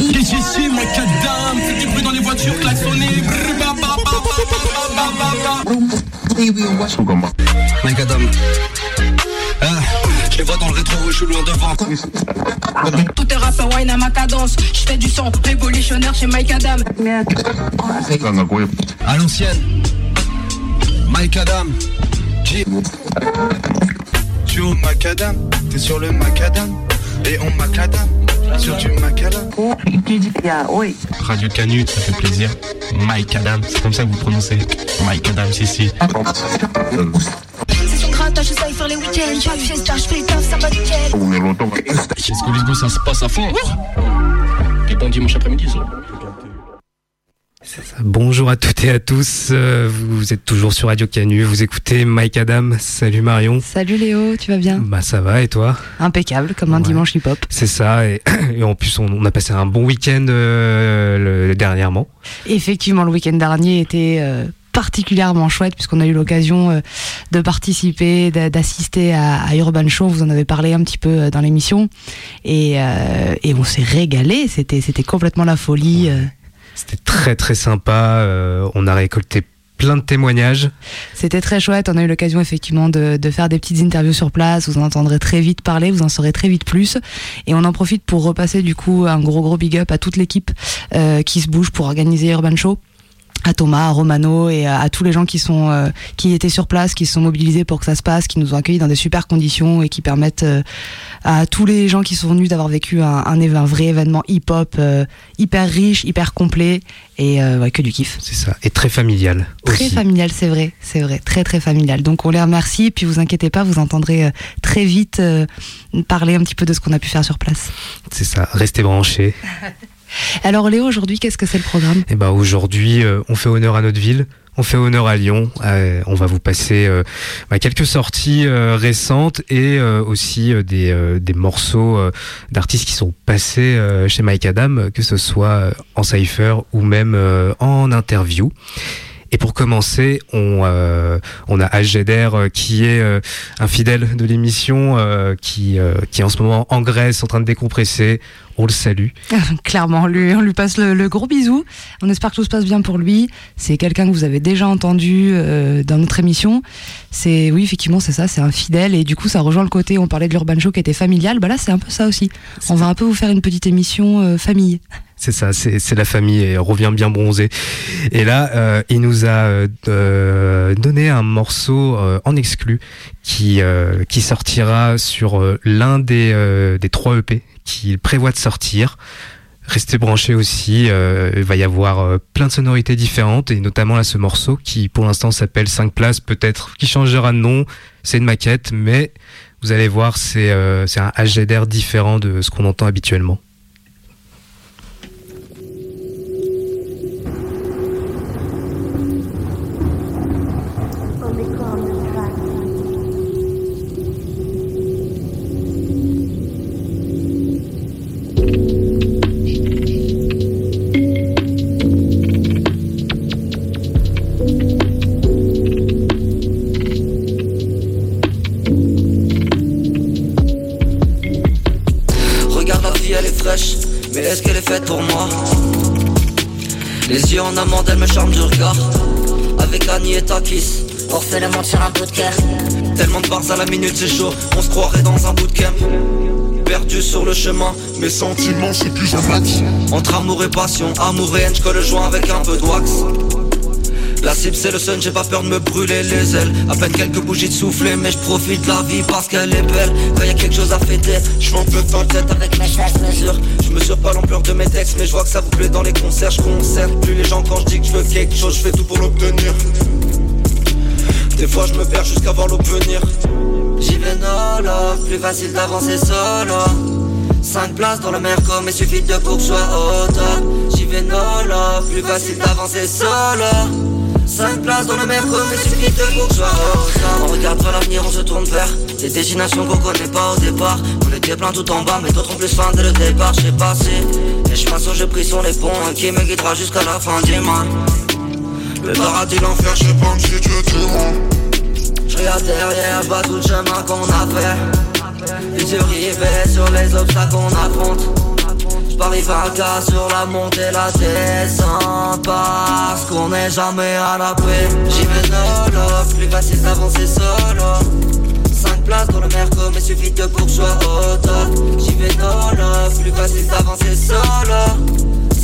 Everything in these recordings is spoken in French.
Ici, ici, macadam, fait du bruit dans les voitures. Macadam. Ah, je les vois dans le rétro, je suis loin devant. Tout est rap wine à ma cadence. Je fais du son révolutionnaire chez Mike Adam. À l'ancienne. Mike Adam. Tu es au macadam, t'es sur le macadam, et on macadam, sur du macadam. Radio Canut, ça fait plaisir. Mike Adam, c'est comme ça que vous prononcez. Mike Adam, si, si. Qu'est-ce que les gars, ça se passe à fond? Et bon dimanche après-midi, ça. Bonjour à toutes et à tous, euh, vous êtes toujours sur Radio Canu, vous écoutez Mike Adam, salut Marion. Salut Léo, tu vas bien? Bah ça va et toi? Impeccable, comme un Ouais. dimanche hip-hop. C'est ça, et, et en plus on, on a passé un bon week-end euh, dernièrement. Effectivement, le week-end dernier était euh, particulièrement chouette puisqu'on a eu l'occasion de participer, d'a- d'assister à, Urban Show. Vous en avez parlé un petit peu dans l'émission et, euh, et on s'est régalé. C'était c'était complètement la folie. C'était très très sympa, euh, on a récolté plein de témoignages. C'était très chouette. On a eu l'occasion effectivement de, faire des petites interviews sur place. Vous en entendrez très vite parler, vous en saurez très vite plus. Et on en profite pour repasser du coup un gros gros big up à toute l'équipe euh, qui se bouge pour organiser Urban Show à Thomas, à Romano et à, à tous les gens qui sont euh, qui étaient sur place, qui se sont mobilisés pour que ça se passe, qui nous ont accueillis dans des super conditions et qui permettent euh, à tous les gens qui sont venus d'avoir vécu un, un, éve- un vrai événement hip-hop euh, hyper riche, hyper complet et ouais, que du kiff. C'est ça, et très familial Très aussi. familial, c'est vrai, c'est vrai, très très familial. Donc on les remercie, puis vous inquiétez pas, vous entendrez très vite parler un petit peu de ce qu'on a pu faire sur place. C'est ça, restez branchés. Alors Léo, aujourd'hui, qu'est-ce que c'est le programme? Et ben aujourd'hui, euh, on fait honneur à notre ville. On fait honneur à Lyon. Euh, on va vous passer euh, bah, quelques sorties récentes et aussi des, des morceaux d'artistes qui sont passés chez Mike Adam, que ce soit en cypher ou même en interview. Et pour commencer, on, euh, on a Algeder euh, qui est euh, un fidèle de l'émission, euh, qui, euh, qui est en ce moment en Grèce en train de décompresser. On le salue. Clairement, on lui, on lui passe le, le gros bisou. On espère que tout se passe bien pour lui. C'est quelqu'un que vous avez déjà entendu euh, dans notre émission. C'est oui, effectivement, c'est ça, c'est un fidèle et du coup, ça rejoint le côté. On parlait de l'urban show qui était familial. Bah là, c'est un peu ça aussi. On va un peu vous faire une petite émission euh, famille. C'est ça, c'est la famille et revient bien bronzé. Et là, euh, il nous a euh, donné un morceau euh, en exclu qui qui sortira sur l'un des des trois EP qu'il prévoit de sortir. Restez branchés aussi, il va y avoir plein de sonorités différentes et notamment là ce morceau qui pour l'instant s'appelle 5 places peut-être qui changera de nom, c'est une maquette mais vous allez voir c'est euh, un HDR différent de ce qu'on entend habituellement. Fraîche, mais est-ce qu'elle est faite pour moi? Les yeux en amande, elle me charme du regard. Avec Annie et Takis, on refait le monde sur un bout de cœur. Tellement de bars à la minute, c'est chaud, on se croirait dans un bootcamp. Perdu sur le chemin, mes sentiments c'est plus un max. Entre amour et passion, amour et haine, je le joint avec un peu de wax. La cible c'est le sun, j'ai pas peur de me brûler les ailes. À peine quelques bougies de souffler mais je profite de la vie parce qu'elle est belle. Quand y a quelque chose à fêter, je m'en peu dans le tête avec mes gestes mesures Je mesure pas l'ampleur de mes textes mais je vois que ça vous plaît dans les concerts Je concerne plus les gens quand je dis que je veux quelque chose, je fais tout pour l'obtenir. Des fois je me perds jusqu'à voir l'aube venir J'y vais nolo, plus facile d'avancer solo. 5 places dans le merco mais suffit de pour que je sois au J'y vais nolo, plus facile d'avancer solo 5 places dans le merco mais suffit de je top On regarde vers l'avenir, on se tourne vers Des destinations qu'on connaît pas au départ. On était plein tout en bas mais d'autres ont plus faim dès le départ. Je sais passer les chemins sont je pris sur les ponts. Qui me guidera jusqu'à la fin du mal. Le paradis, l'enfer, je pas tu dis moi je regarde derrière, pas tout le chemin qu'on a fait. Plusieurs rivets sur les obstacles qu'on affronte. Paris 20 sur la montée, la descente Parce qu'on n'est jamais à l'abri. J'y vais solo, plus facile d'avancer solo. 5 places dans le merco, mais suffit de bourgeois au top J'y vais solo, plus facile d'avancer solo.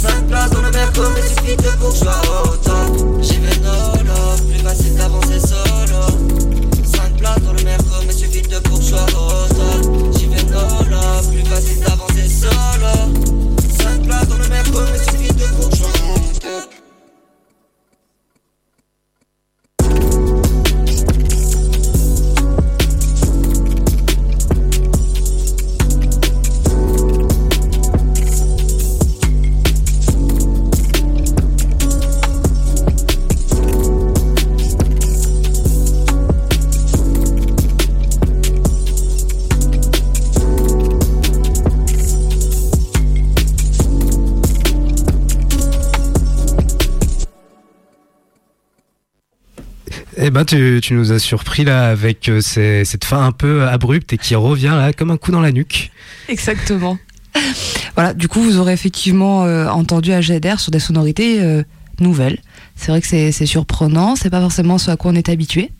5 places dans le merco, mais suffit de bourgeois au top J'y vais solo, plus facile d'avancer solo. 5 places dans le merco, mais suffit de bourgeois au top J'y vais solo, plus facile d'avancer solo. Dans le même mais suffit de bourgeois Tu, nous as surpris là avec euh, cette fin un peu abrupte et qui revient là comme un coup dans la nuque. Exactement. voilà, du coup, vous aurez effectivement euh, entendu AGDR sur des sonorités euh, nouvelles. C'est vrai que c'est surprenant, c'est pas forcément ce à quoi on est habitué.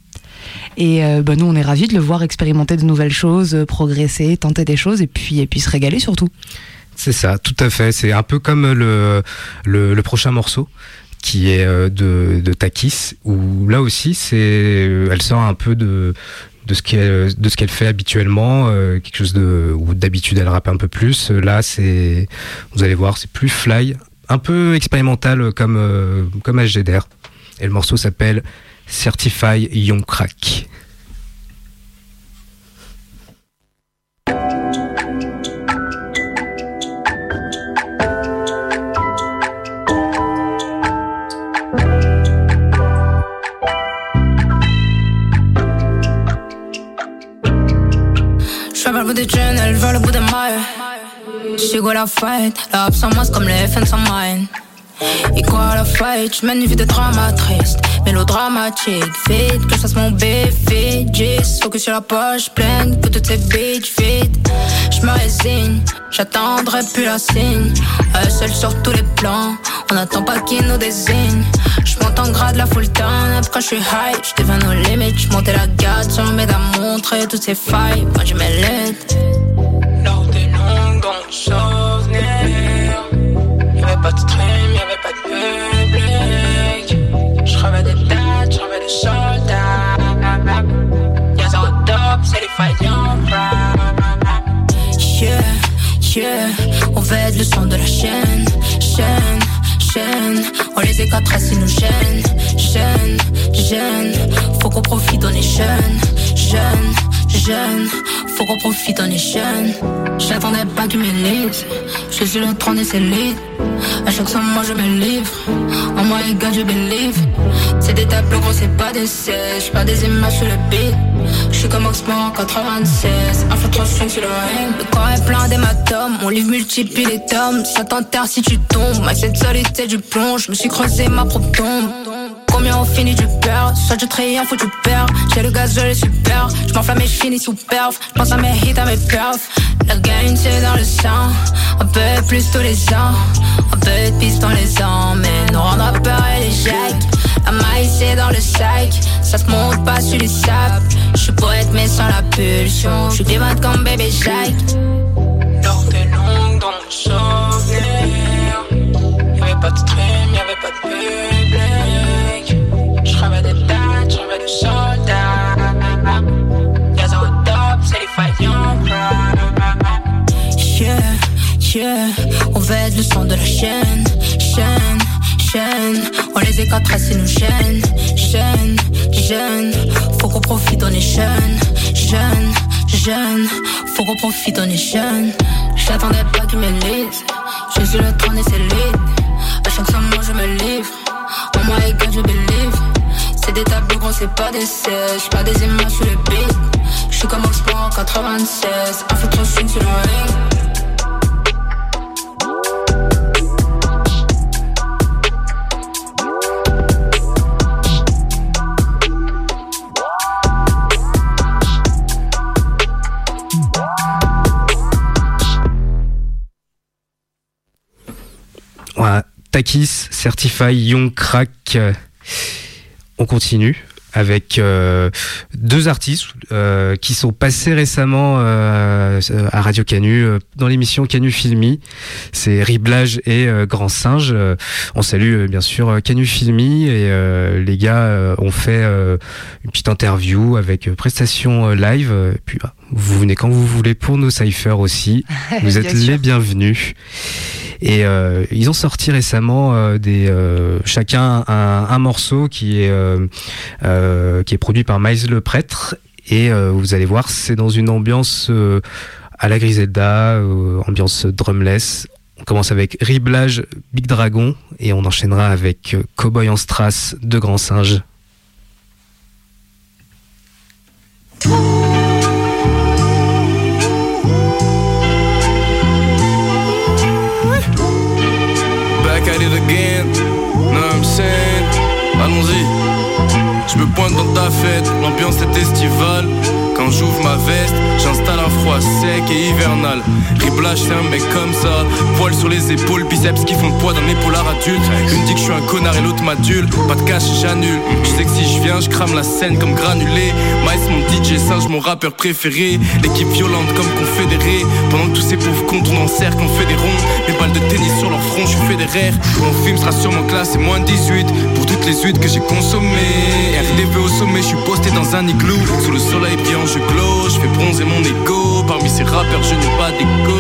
Et ben, nous, on est ravis de le voir expérimenter de nouvelles choses, progresser, tenter des choses et puis, et puis se régaler surtout. C'est ça, tout à fait. C'est un peu comme le, le prochain morceau qui est euh, de, de Takis, où là aussi, c'est, euh, elle sort un peu de, de ce qu'elle de ce qu'elle fait habituellement euh, quelque chose de où d'habitude elle rappe un peu plus. Là c'est vous allez voir c'est plus fly un peu expérimental comme comme HGDR et le morceau s'appelle Certify Young Crack le bout des mailles. J'sais quoi la fight, la sans masque comme les FN sans mine. Et quoi la fight, j'mène une vie de drama triste, mélodramatique, vite, que je fasse mon bébé, G's, focus sur la poche pleine, que toutes ces bitches vite. J'me résigne, j'attendrai plus la signe, euh, seul sur tous les plans, on n'attend pas qu'il nous désigne. J'monte en grade la full time, après j'suis high, j'deviens nos limites, j'montais la garde, sur mes à montrer toutes ces failles, moi je l'aide. Y'avait pas de stream, y'avait pas de public. J'revais des dates, j'revais des soldats. Y'a zéro top, c'est les faillants Yeah, yeah, on veut le son de la chaîne, chaîne on les éclatera si nous gêne, gêne, gêne. Faut qu'on profite, on est jeune, jeune, jeune. Faut qu'on profite, on est jeune. J'attendais pas que tu m'élises. Je suis le trône et c'est lit. À chaque moi je me livre. En moi, les gars, je believe. C'est des tableaux gros, c'est pas des sièges. Pas des images sur le beat. Je suis comme Oxmo en 96. Infiltration sur le ring. Le corps est plein d'hématomes. Mon livre multiplie les tomes. Ça t'enterre si tu tombes. Ma cette solité du plomb. Je me suis creusé ma propre tombe. Combien on finit du peur Soit je trahis, faut tu perds J'ai le gaz, je les super Je m'enflamme et je finis sous perf. Je pense à mes hits, à mes perfs. La gagne c'est dans le sang. Un peu plus tous les ans. Un peu de piste dans les ans Mais nous rendra peur et les jacks La maille c'est dans le sac. Ça se monte pas sur les sables. Je suis poète mais sans la pulsion. Je suis comme bébé Jacques. Lors des longues dans mon souvenir. Y'avait pas de stream, On veut être le son de la chaîne, chaîne, chaîne. On les écartera si nous gêne, gêne, gêne. Faut qu'on profite, on est jeune, jeune, jeune. Faut qu'on profite, on est jeune. J'attendais pas qu'ils me lisent Je suis le trône c'est lit. À chaque moi je me livre. En moi, les gars, je believe c'est des tableaux gros, c'est pas des sèches. Pas des images sur le pic. J'suis comme au sport en 96. Un fait trop sur le ring. Takis, Certify, Young Crack. On continue avec euh, deux artistes euh, qui sont passés récemment euh, à Radio Canu dans l'émission Canu Filmi. C'est Riblage et Grand Singe. on salue bien sûr Canu Filmi et les gars ont fait une petite interview avec prestation live. puis bah, vous venez quand vous voulez pour nos cyphers aussi. Vous êtes les bienvenus. Et euh, ils ont sorti récemment euh, des euh, chacun un, un, morceau qui est qui est produit par Miles le prêtre. Et vous allez voir, c'est dans une ambiance à la Griselda, ambiance drumless. On commence avec Riblage Big Dragon et on enchaînera avec Cowboy en strass de Grand Singe. Allons-y. Je me pointe dans ta fête, l'ambiance est estivale. Quand j'ouvre ma veste, sec et hivernal. Riblage, c'est un mec comme ça. Poil sur les épaules, biceps qui font le poids d'un épaulard adulte. Une dit que je suis un connard et l'autre m'adule. Pas de cash, j'annule. Je sais que si je viens, je crame la scène comme granulé. Mice, mon DJ, singe, mon rappeur préféré. L'équipe violente comme confédérée. Pendant que tous ces pauvres cons tournent en cercle, on fait des ronds. Mes balles de tennis sur leur front, je suis fédéraire. Mon film sera sûrement classé moins 18 pour toutes les huîtres que j'ai consommées. RDV au sommet, je suis posté dans un igloo. Sous le soleil brillant, je glow, je fais bronzer mon ego. Parmi ces rappeurs, je n'ai pas d'ego.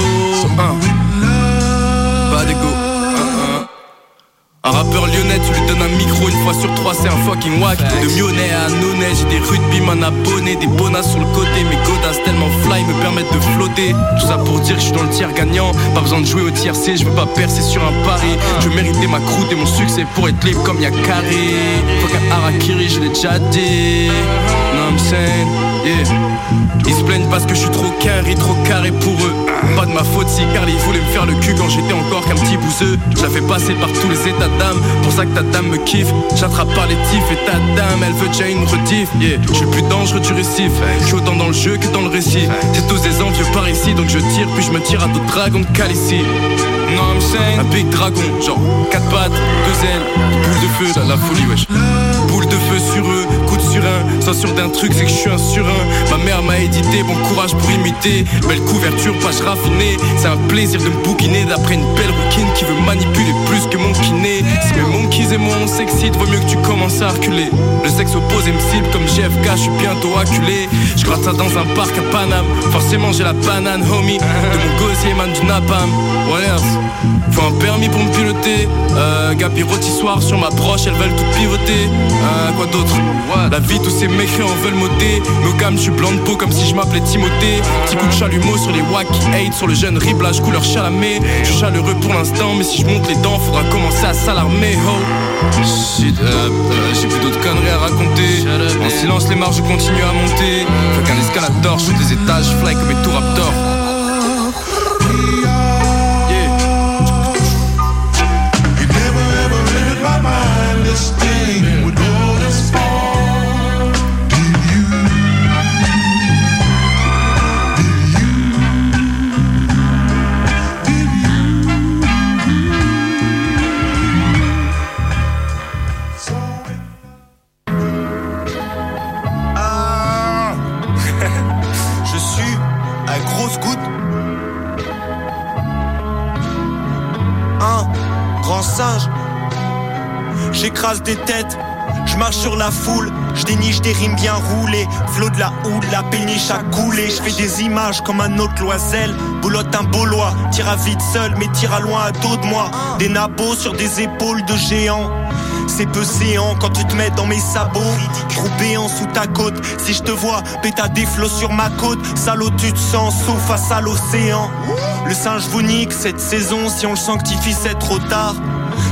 Pas d'ego. Un rappeur lyonnais, tu lui donnes un micro une fois sur trois, c'est un fucking wack. De Myonnais à Annonay, j'ai des rugbyman abonnés, des bonasses sur le côté. Mes godasses tellement fly me permettent de flotter. Tout ça pour dire que je suis dans le tiers gagnant. Pas besoin de jouer au tiers C, je veux pas percer sur un pari. Je veux mériter ma croûte et mon succès pour être libre comme y'a carré. Fuck un harakiri, je l'ai déjà dit. Non, I'm saying, yeah. Ils se plaignent parce que je suis trop carré, trop carré pour eux. Pas de ma faute si Carly voulait me faire le cul quand j'étais encore qu'un petit bouseux. Fais passer par tous les états dame. Pour ça que ta dame me kiffe. J'attrape par les tifs et ta dame, elle veut déjà une rediff. Yeah, je suis plus dangereux du récif. Je suis autant dans le jeu que dans le récit. C'est tous des envieux par ici, donc je tire, puis je me tire à d'autres dragons de Calici. Non, I'm saying, un big dragon, genre 4 pattes, 2 ailes, boule de feu, la folie, wesh. Boule de feu sur eux, surin. Sans sûr d'un truc, c'est que je suis un surin. Ma mère m'a édité, bon courage pour imiter. Belle couverture, page raffinée. C'est un plaisir de me bouquiner d'après une belle rouquine qui veut manipuler plus que mon kiné. Si mes monkeys et moi on s'excite, vaut mieux que tu commences à reculer. Le sexe opposé me cible comme JFK, je suis bientôt acculé. Je gratte ça dans un parc à Paname. Forcément, j'ai la banane, homie. De mon gosier, man, du napam. What else? Faut un permis pour me piloter. Euh, Gabi rôtissoir sur ma broche, elles veulent tout pivoter. Euh, quoi d'autre? La vie, tous ces mécréants veulent m'ôter. Nos je suis blanc de peau comme si je m'appelais Timothée. Petit coup de chalumeau sur les wack hate, sur le jeune riblage couleur chalamé. Je suis chaleureux pour l'instant, mais si je monte les dents, faudra commencer à s'alarmer. Oh. Shit, euh, euh, j'ai plus d'autres conneries à raconter. En silence, les marges continuent à monter. Fait qu'un escalator, je des étages, fly comme mes tours raptor. Des têtes. Je marche sur la foule, je déniche des rimes bien roulées. Flot de la houle, la péniche a coulé. Je fais des images comme un autre loisel. Boulotte un bolois, tire à vite seul, mais tire à loin à dos de moi. Des nabots sur des épaules de géants. C'est peu séant quand tu te mets dans mes sabots. Béant sous ta côte. Si je te vois, péta des flots sur ma côte. Salaud, tu te sens sauf face à l'océan. Le singe vous nique cette saison. Si on le sanctifie, c'est trop tard.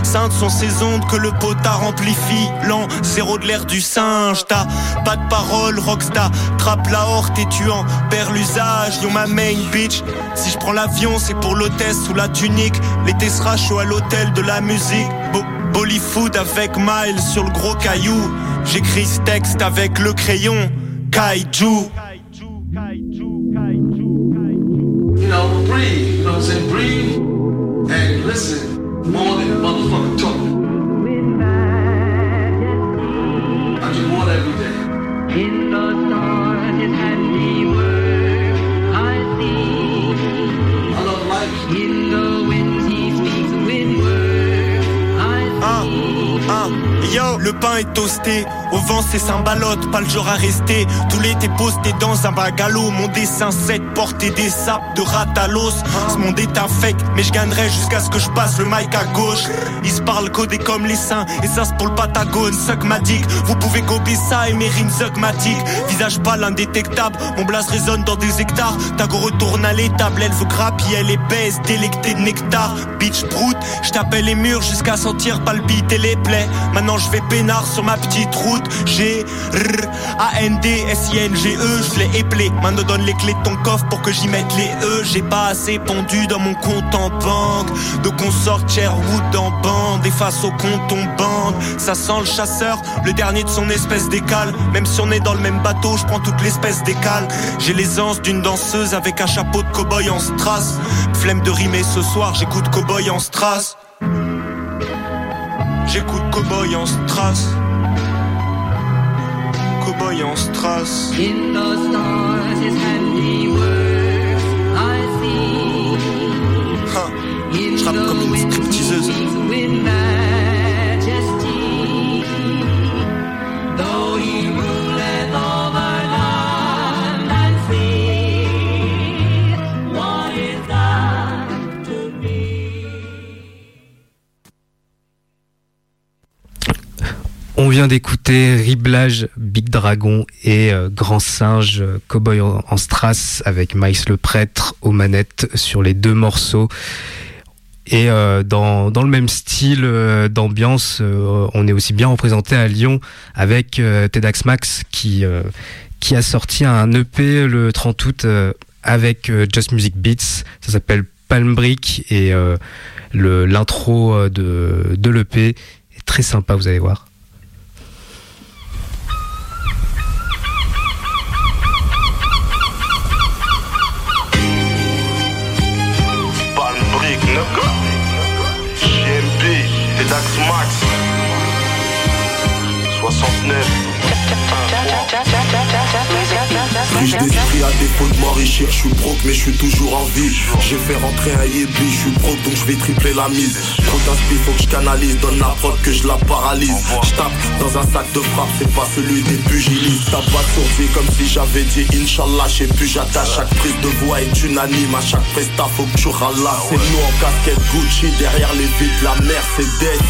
Sainte sont ces ondes que le potard amplifie. Lent, zéro de l'air du singe. T'as pas de parole, rockstar. Trappe la horte et tu en perds l'usage. Yo ma main bitch. Si je prends l'avion, c'est pour l'hôtesse sous la tunique. L'été sera chaud à l'hôtel de la musique. Bollyfood avec Miles sur le gros caillou. J'écris ce texte avec le crayon. Kaiju. You know, breathe. You know? Breathe More than a motherfucking talking. Au vent c'est symbalote, pas le genre à rester. Tout l'été posté dans un bagalo, mon dessin sec, porter des sapes de rat à l'os. Ce monde est infect, mais je gagnerai jusqu'à ce que je passe le mic à gauche. Ils se parlent codé comme les seins, et ça c'est pour le Patagone, suckmatic. Vous pouvez gober ça et mes rimes suckmatic. Visage pâle indétectable, mon blast résonne dans des hectares. Tago retourne à l'étable, elle veut grappiller, elle est baisse, délectée de nectar. Bitch prout, je t'appelle les murs jusqu'à sentir palpiter les plaies. Maintenant je vais peinard sur ma petite route. G R A N D S I N G E, je l'ai éplé. Maintenant donne les clés de ton coffre pour que j'y mette les E. J'ai pas assez pendu dans mon compte en banque. De qu'on sorte Sherwood en bande et face au compte on bande. Ça sent le chasseur, le dernier de son espèce d'écale. Même si on est dans le même bateau, je prends toute l'espèce d'écale. J'ai les anses d'une danseuse avec un chapeau de cow-boy en strass. Flemme de rimer ce soir, j'écoute cow-boy en strass. J'écoute Cowboy en strass. Cowboy en strass. In the stars his handiwork I see. Ha, je rappe comme une stripteaseuse. On vient d'écouter Riblage, Big Dragon et euh, Grand Singe, euh, Cowboy en, en strass avec Miles le prêtre aux manettes sur les deux morceaux. Et euh, dans, le même style d'ambiance, on est aussi bien représenté à Lyon avec Tedax Max qui, qui a sorti un EP le 30 août avec Just Music Beats. Ça s'appelle Palm Brick et l'intro de, de l'EP est très sympa, vous allez voir. 69. Riche d'esprit à défaut de m'enrichir, je suis broke mais je suis toujours en vie. J'ai fait rentrer un yébi, je suis broke donc je vais tripler la mise. Trop d'inspi, faut que je canalise, donne la prod que je la paralyse. Je tape dans un sac de frappe, c'est pas celui des pugilistes. Tape pas sourdier comme si j'avais dit Inch'Allah, je sais plus j'attache. Chaque prise de voix est unanime, à chaque presta faut que tu ralasses. C'est nous en casquette Gucci, derrière les vides la Mercedes.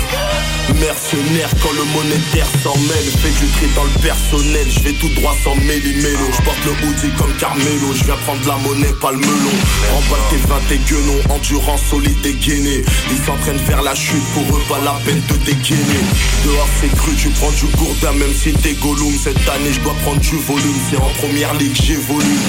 Mercenaire quand le monétaire s'en mêle Fais du tri dans le personnel, je vais tout droit sans méli-mélo Je porte le hoodie comme Carmelo, je viens prendre la monnaie, pas le melon. Remballe tes 20 et guenons, endurance solide et gainé Ils s'entraînent vers la chute, pour eux pas la peine de dégainer. Dehors c'est cru, tu prends du gourdin même si t'es Gollum. Cette année je dois prendre du volume, c'est en première ligue j'évolue.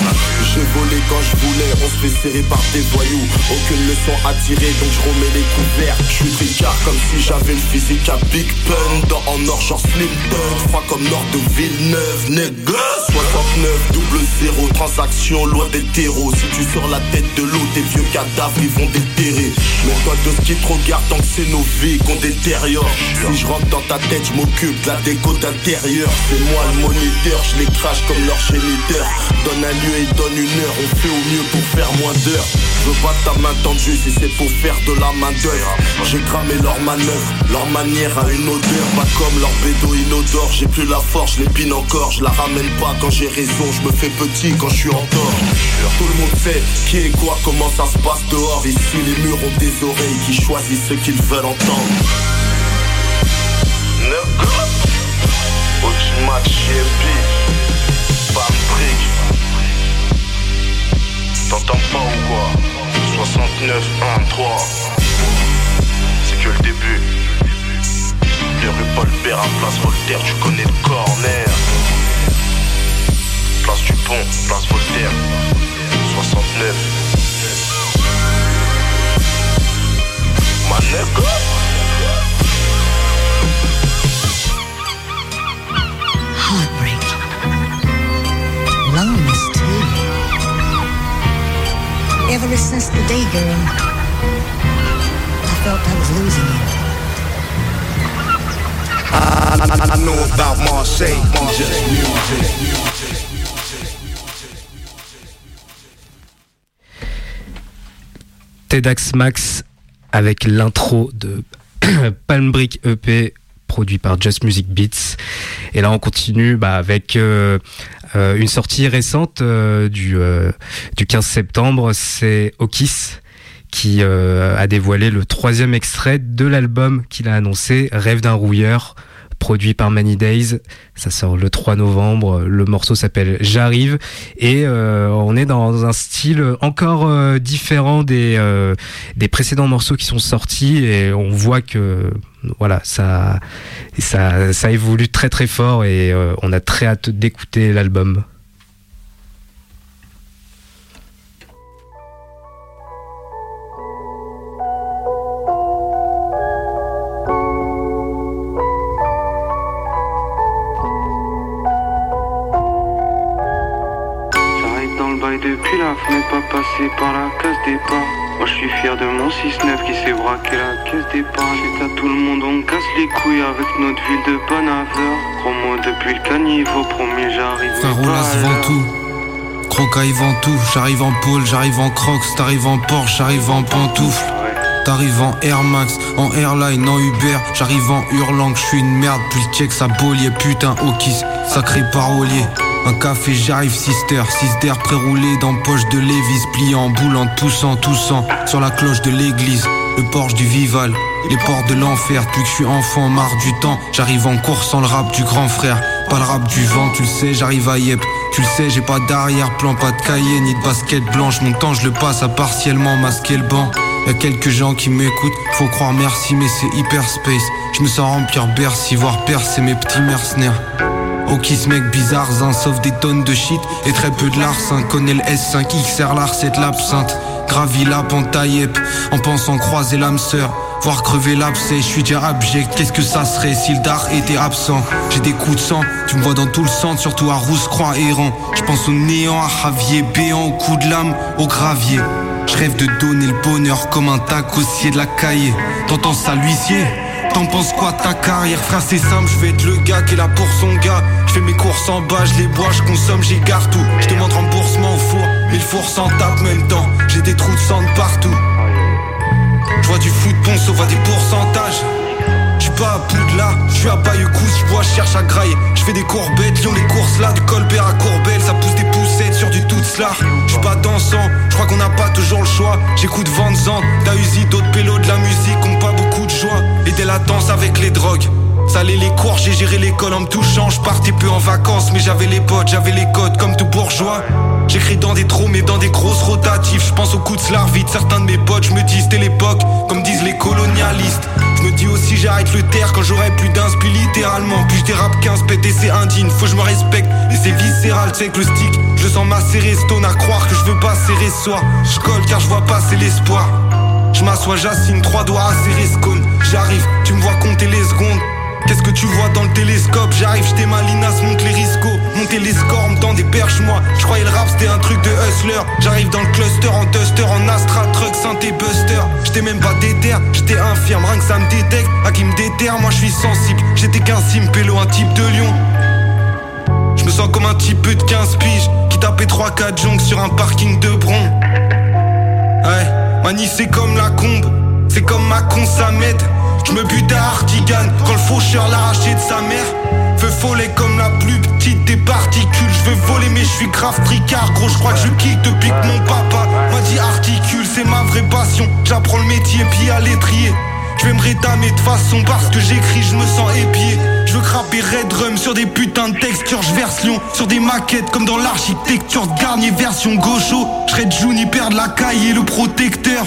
J'ai volé quand je voulais, on se fait serrer par des voyous. Aucune leçon à tirer donc je remets les couverts. Je suis tricard comme si j'avais le physique à Big Pun Dans en or genre Slim Dunk, froid comme nord de Villeneuve Nigga 69 double zéro, transaction loin des terreaux. Si tu sors la tête de l'eau, tes vieux cadavres ils vont déterrer. Mais toi de ce qui te regarde tant que c'est nos vies qu'on détériore. Si je rentre dans ta tête, je m'occupe de la déco d'intérieur. C'est moi le moniteur, je les crache comme leur géniteur. Donne un lieu et donne une heure, on fait au mieux pour faire moins d'heures. Je veux pas ta main tendue si c'est pour faire de la main d'œuvre. J'ai cramé leur manœuvre, leur manière a une odeur. Pas comme leur bédo inodore, j'ai plus la force, je l'épine encore Je la ramène pas. Quand j'ai raison, je me petit quand je suis en tort Tout le monde sait qui est quoi, comment ça se passe dehors Ici les murs ont des oreilles qui choisissent ce qu'ils veulent entendre. Ultimate JMB. Palm Brick. T'entends pas ou quoi? 69, 1, 3. C'est que le début. Les rue Paul Père à place Voltaire, tu connais le corner. Place du pont, place Voltaire. 69. Ma. Heartbreak. Loneliness, too. Ever since the day, girl, I felt I was losing you. I, I, I know about Marseille, just music. Tedax Max avec l'intro de Palm Brick EP produit par Just Music Beats. Et là, on continue bah, avec euh, euh, une sortie récente euh, du, du 15 septembre. C'est Okis qui a dévoilé le troisième extrait de l'album qu'il a annoncé, Rêve d'un rouilleur, produit par Many Days. Ça sort le 3 novembre. Le morceau s'appelle J'arrive et euh, on est dans un style encore euh, différent des euh, des précédents morceaux qui sont sortis et on voit que voilà ça ça ça évolue très très fort et euh, on a très hâte d'écouter l'album. 106-9 qui s'est braqué la caisse d'épargne. C'est à tout le monde, on casse les couilles avec notre ville de Banaveur. Promo depuis le caniveau, promis j'arrive. Frérot, là, vend tout. Crocaille vend tout. J'arrive en pôle, j'arrive en crocs, t'arrives en Porsche, j'arrive en pantoufle. T'arrives en Air Max, en Airline, en Uber. J'arrive en hurlant que je suis une merde. Puis check sa bolier, putain, au sacré parolier. Un café, j'arrive, sister. D'air pré-roulé dans poche de Lévis. Boule, en poussant, toussant. Sur la cloche de l'église. Le Porsche du Vival. Les portes de l'enfer. Depuis que je suis enfant, marre du temps. J'arrive en course sans le rap du grand frère. Pas le rap du vent, tu le sais, j'arrive à Yep. Tu le sais, j'ai pas d'arrière-plan, pas de cahier, ni de basket blanche. Mon temps, je le passe à partiellement masquer le banc. Y'a quelques gens qui m'écoutent, faut croire merci, mais c'est hyper space. Je me sens remplir Bercy, voir percer mes petits mercenaires. Ok, ce mec bizarre, sauf des tonnes de shit et très peu de larcin. Connais le S5 XR, l'art, c'est l'absinthe. Gravis la pentaillep, en pensant croiser l'âme sœur. Voir crever l'abcès, je suis déjà abject. Qu'est-ce que ça serait si le dard était absent? J'ai des coups de sang, tu me vois dans tout le centre, surtout à Rousse-Croix errant. Je pense au néant, à Javier, béant, au coup de lame, au gravier. Je rêve de donner le bonheur comme un tacossier de la cahier. T'entends ça, l'huissier? T'en penses quoi ta carrière frère c'est simple je vais être le gars qui est là pour son gars Je fais mes courses en bas, je les bois, je consomme, j'égare tout Je demande remboursement au four, mais le four s'en tape même temps J'ai des trous de sang de partout Je vois du foot bon sauf à des pourcentages je pas à Poudlard, je suis à Bayeux-Cousse, je cherche à grailler. Je fais des courbettes, Lyon les courses là, du Colbert à Courbel, ça pousse des poussettes sur du tout cela. Je pas dansant, je crois qu'on n'a pas toujours le choix. J'écoute Van Zandt, Dahuzi, d'autres pélos de la musique ont pas beaucoup de joie. Et des latences avec les drogues. Salé les cours, j'ai géré l'école en me touchant. Je partais peu en vacances, mais j'avais les potes, j'avais les codes comme tout bourgeois. J'écris dans des trous, mais dans des grosses rotatives. Je pense au coup de slard vite. Certains de mes potes, je me dis c'était l'époque, comme disent les colonialistes. Je me dis aussi j'arrête le terre quand j'aurai plus puis littéralement. Puis je dérape 15 pète et c'est indigne. Faut que je me respecte et c'est viscéral. Sais que le stick, je sens macérer stone à croire que je veux pas serrer ce soir. Je car je vois passer l'espoir. Je m'assois, j'assigne trois doigts à serrer ce cône. J'arrive, tu me vois compter les secondes. Qu'est-ce que tu vois dans le télescope? J'arrive, j'étais malinas, monte les riscos. Monter les scores, me tend des perches moi. Je le rap c'était un truc de hustler. J'arrive dans le cluster en duster, en astra, truck, synthé, buster. J'étais même pas déter, j'étais infirme, rien que ça me détecte. À qui me déterre, moi je suis sensible. J'étais qu'un simpélo, un type de lion. Je me sens comme un type de 15 piges Qui tapait 3-4 jongles sur un parking de bron. Ouais, Mani c'est comme la combe C'est comme ma consamède. Je me bute à Artigan Quand le faucheur l'arrachait de sa mère Feu follet comme la plus petite des particules. Je veux voler mais je suis grave tricard Gros. Je crois que je kick depuis que mon papa M'a dit articule. C'est ma vraie passion. J'apprends le métier puis à l'étrier. Je vais me rétamer de façon parce que j'écris, je me sens épié. Je veux crapper Red Drum sur des putains de textures, je Lyon. Sur des maquettes comme dans l'architecture de Garnier version gaucho. Je serais Juni, perdre la caille et le protecteur.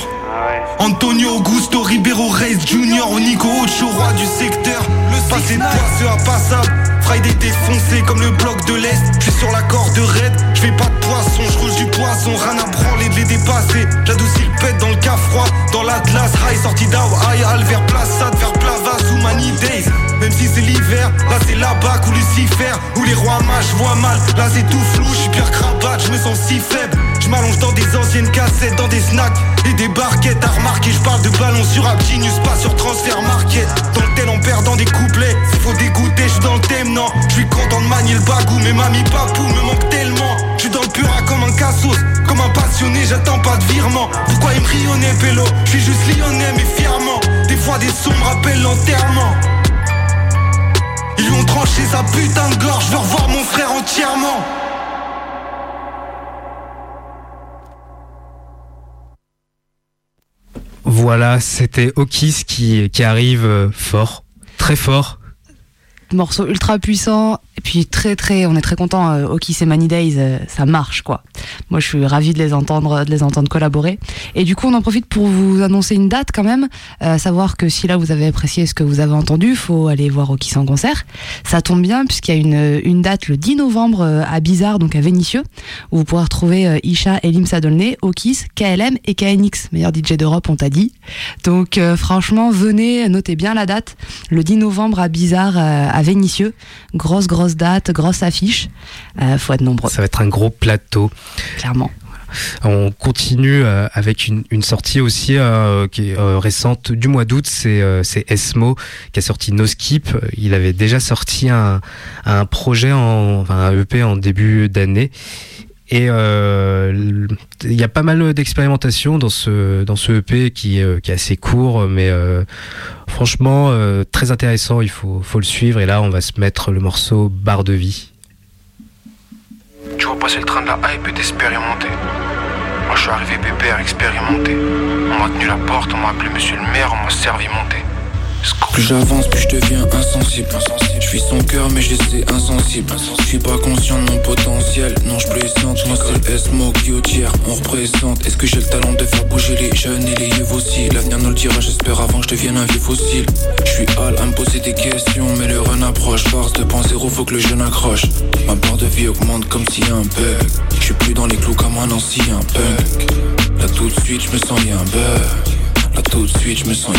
Antonio Augusto Ribeiro Reyes Junior Nico Ocho, roi du secteur. Le passé de poisseux à passable. Friday défoncé comme le bloc de l'Est. Je suis sur la corde raide, je fais pas de poisson, je roule du poisson, rien à branler de les dépasser. J'adoucis le pète dans le cas froid, dans l'Atlas High, sorti d'Ao, Al vers Plaçade, vers Plavas ou Many Days. Même si c'est l'hiver, là c'est là-bas ou Lucifer, où les rois mages voient mal. Là c'est tout flou, je suis Pierre Cravate, je me sens si faible. Je m'allonge dans des anciennes cassettes, dans des snacks et des barquettes. À remarquer, je parle de ballon sur App Genius, pas sur Transfer Market. Dans le tel en perdant des couplets, faut dégoûter, je dans le thème, non. Je suis content de manier le bagou, mais mamie papou me manque tellement. Je suis dans le pura comme un cassos, comme un passionné, j'attends pas de virement. Pourquoi il me rionnait, pélo? Je suis juste lyonnais, mais fièrement. Des fois, des sons me rappellent l'enterrement. Ils ont tranché sa putain de gorge, je veux revoir mon frère entièrement. Voilà, c'était Okis qui, qui arrive euh, fort, très fort. Morceau ultra puissant, et puis très très, on est très content. Euh, Okis et Many Days, euh, ça marche quoi. Moi, je suis ravie de les entendre, de les entendre collaborer. Et du coup, on en profite pour vous annoncer une date quand même. Euh, savoir que si là vous avez apprécié ce que vous avez entendu, faut aller voir Okis en concert. Ça tombe bien puisqu'il y a une, une date le 10 novembre euh, à Bizarre, donc à Vénissieux, où vous pourrez retrouver euh, Isha, Elim Sadolné, Okis, KLM et KNX, meilleur DJ d'Europe, on t'a dit. Donc euh, franchement, venez, notez bien la date. Le 10 novembre à Bizarre, euh, à Vénissieux. Grosse, grosse date, grosse affiche. Euh, faut être nombreux. Ça va être un gros plateau. Clairement. On continue euh, avec une, une sortie aussi euh, qui est euh, récente du mois d'août, c'est euh, c'est Esmo qui a sorti No Skip. Il avait déjà sorti un, un projet, en, enfin un EP en début d'année. Et euh, il y a pas mal d'expérimentation dans ce dans ce EP qui, est, euh, qui est assez court, mais euh, franchement euh, très intéressant. Il faut faut le suivre. Et là, on va se mettre le morceau Barre de vie. Tu vois passer le train de la hype et d'expérimenter. Moi je suis arrivé pépère, expérimenté. On m'a tenu la porte, on m'a appelé monsieur le maire, on m'a servi monter. Plus j'avance, plus je deviens insensible. Je suis son cœur, mais je laissé insensible. Je suis pas conscient de mon potentiel. Non, je plaisante. Moi, c'est le S-Mo qui au tiers. On représente. Est-ce que j'ai le talent de faire bouger les jeunes et les yeux aussi L'avenir nous le dira, j'espère, avant que je devienne un vieux fossile. Je suis hal à me poser des questions, mais le run approche. Force 2.0, faut que le jeune accroche. Ma barre de vie augmente comme a un bug. Je suis plus dans les clous comme un ancien punk. Là, tout de suite, je me sens un bug. Tout de suite je me sens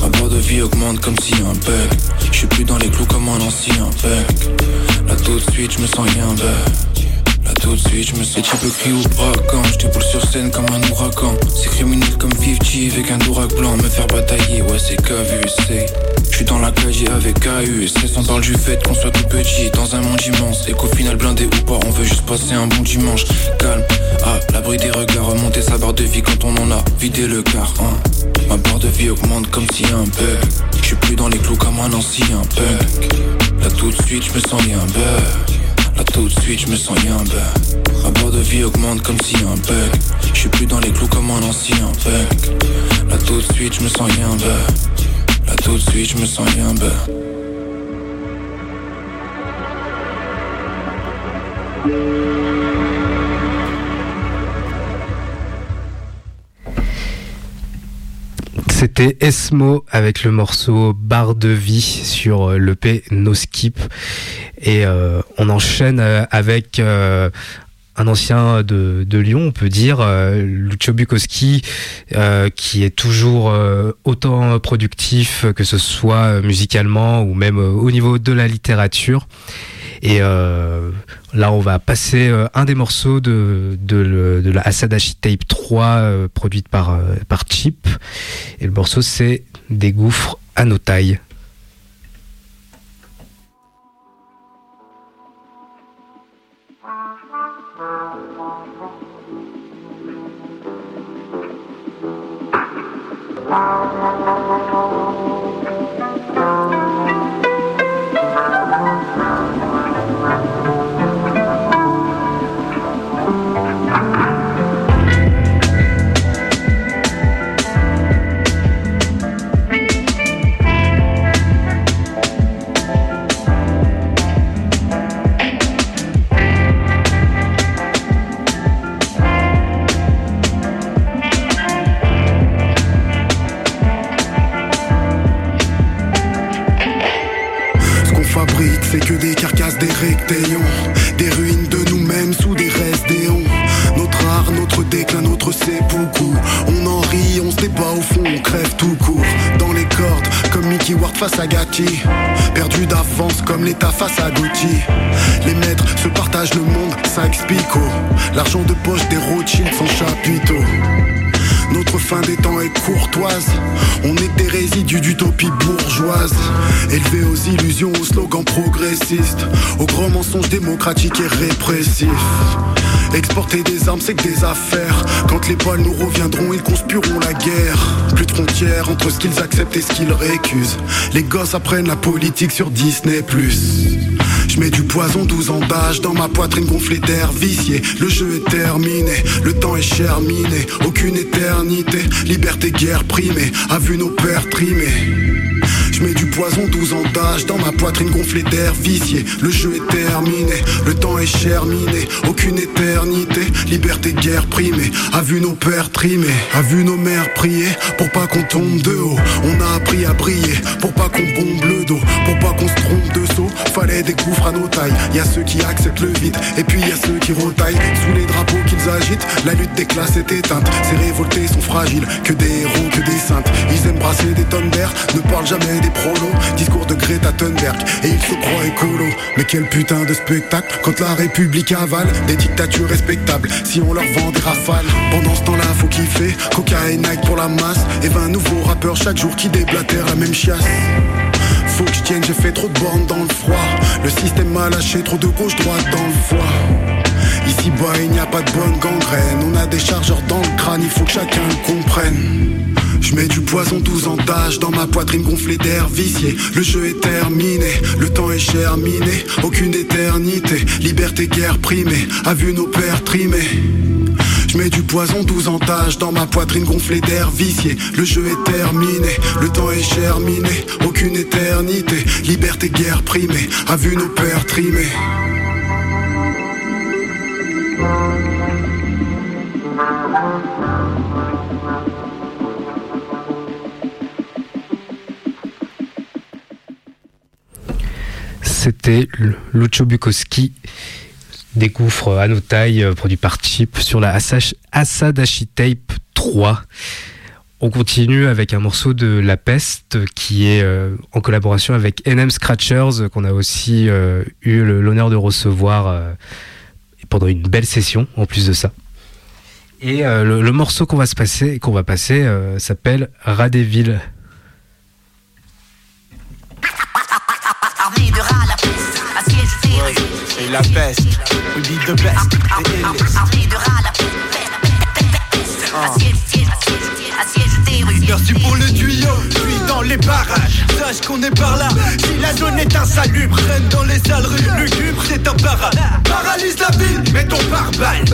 Ma barre de vie augmente comme si un bug. Je suis plus dans les clous comme un ancien bug. Là tout de suite je me sens bug Là tout de suite je me peux crier ou pas quand Je déboule sur scène comme un ouragan. C'est criminel comme 50 avec un dourac blanc Me faire batailler ouais c'est KVC je suis dans la cage avec KUC On parle du fait qu'on soit tout petit dans un monde immense. Et qu'au final blindé ou pas on veut juste passer un bon dimanche. Calme, à l'abri des regards Remonter sa barre de vie quand on en a vidé le quart hein. Ma barre de vie augmente comme si un bug. Je suis plus dans les clous comme un ancien punk Là tout de suite je me sens un bug tout de suite je me sens y'a un bug Ma barre de vie augmente comme si un bug. Je suis plus dans les clous comme un ancien punk Là tout de suite je me sens y'a un bug Là tout de suite je me sens y'a un bug C'était Esmo avec le morceau Barre de vie sur euh, l'EP No Skip. Et euh, on enchaîne euh, avec euh, un ancien de, Lyon, on peut dire, Lucio Bukowski, qui est toujours autant productif que ce soit musicalement ou même au niveau de la littérature. Et là, on va passer un des morceaux de, la Asadashi Tape 3 euh, produite par, par Chip. Et le morceau, c'est Des gouffres à nos tailles. Bye. Des ruines de nous-mêmes sous des restes d'éons. Notre art, notre déclin, notre seppuku. On en rit, on se débat au fond, on crève tout court. Dans les cordes, comme Mickey Ward face à Gatti. Perdu d'avance comme l'État face à Gucci. Les maîtres se partagent le monde, L'argent de poche des Rothschild sans chapiteau. Notre fin des temps est courtoise. On est des résidus d'utopie bourgeoise. Élevés aux illusions, aux slogans progressistes. Aux grands mensonges démocratiques et répressifs. Exporter des armes, c'est que des affaires. Quand les balles nous reviendront, ils conspireront la guerre. Plus de frontières entre ce qu'ils acceptent et ce qu'ils récusent. Les gosses apprennent la politique sur Disney. Je mets du poison 12 ans d'âge dans ma poitrine gonflée d'air vicié. Le jeu est terminé, le temps est cherminé. Aucune éternité, liberté, guerre primée. A vu nos pères trimés. Je mets du poison 12 ans d'âge dans ma poitrine gonflée d'air vicié. Le jeu est terminé, le temps est cherminé. Aucune éternité, liberté, guerre primée. A vu nos pères trimer, a vu nos mères prier pour pas qu'on tombe de haut. On a appris à briller pour pas qu'on bombe le dos, pour pas qu'on se trompe de saut. Fallait des gouffres à nos tailles. Y a ceux qui acceptent le vide, et puis y ceux qui retaillent sous les drapeaux qu'ils agitent. La lutte des classes est éteinte. Ces révoltés sont fragiles, que des héros, que des saintes. Ils aiment brasser des tonnes d'air, ne parlent jamais des prolos. Discours de Greta Thunberg, et ils se croient écolo. Mais quel putain de spectacle quand la République avale des dictatures respectables. Si on leur vend des rafales, pendant ce temps-là, faut kiffer. Coca et Nike pour la masse, et 20 nouveaux rappeurs chaque jour qui déblatèrent la même chiasse. Faut que je tienne, j'ai fait trop de bornes dans le froid. Le système m'a lâché trop de gauche-droite dans le foie. Ici bas, il n'y a pas de bonne gangrène. On a des chargeurs dans le crâne, il faut que chacun comprenne. Je mets du poison 12 ans d'âge dans ma poitrine gonflée d'air vicié. Le jeu est terminé, le temps est cherminé. Aucune éternité, liberté, guerre primée. A vu nos pères trimer. Je mets du poison 12 ans d'âge dans ma poitrine gonflée d'air vicié. Le jeu est terminé, le temps est cherminé. Aucune éternité, liberté, guerre primée. A vu nos pères trimer. C'était L- Lucio Bukowski, des gouffres à nos tailles, euh, produit par Chip sur la Asadashi Tape 3. On continue avec un morceau de La Peste qui est euh, en collaboration avec NM Scratchers euh, qu'on a aussi eu l'honneur de recevoir pendant une belle session en plus de ça. Et le, morceau qu'on va se passer, qu'on va passer, s'appelle Radéville. Et la peste, we be the best. Des rues. Merci pour le tuyau, puis dans les barrages. Sache qu'on est par là, si la zone est insalubre. Traîne dans les sales rues, lugubre, c'est un para. Paralyse la ville, mets ton pare-balles.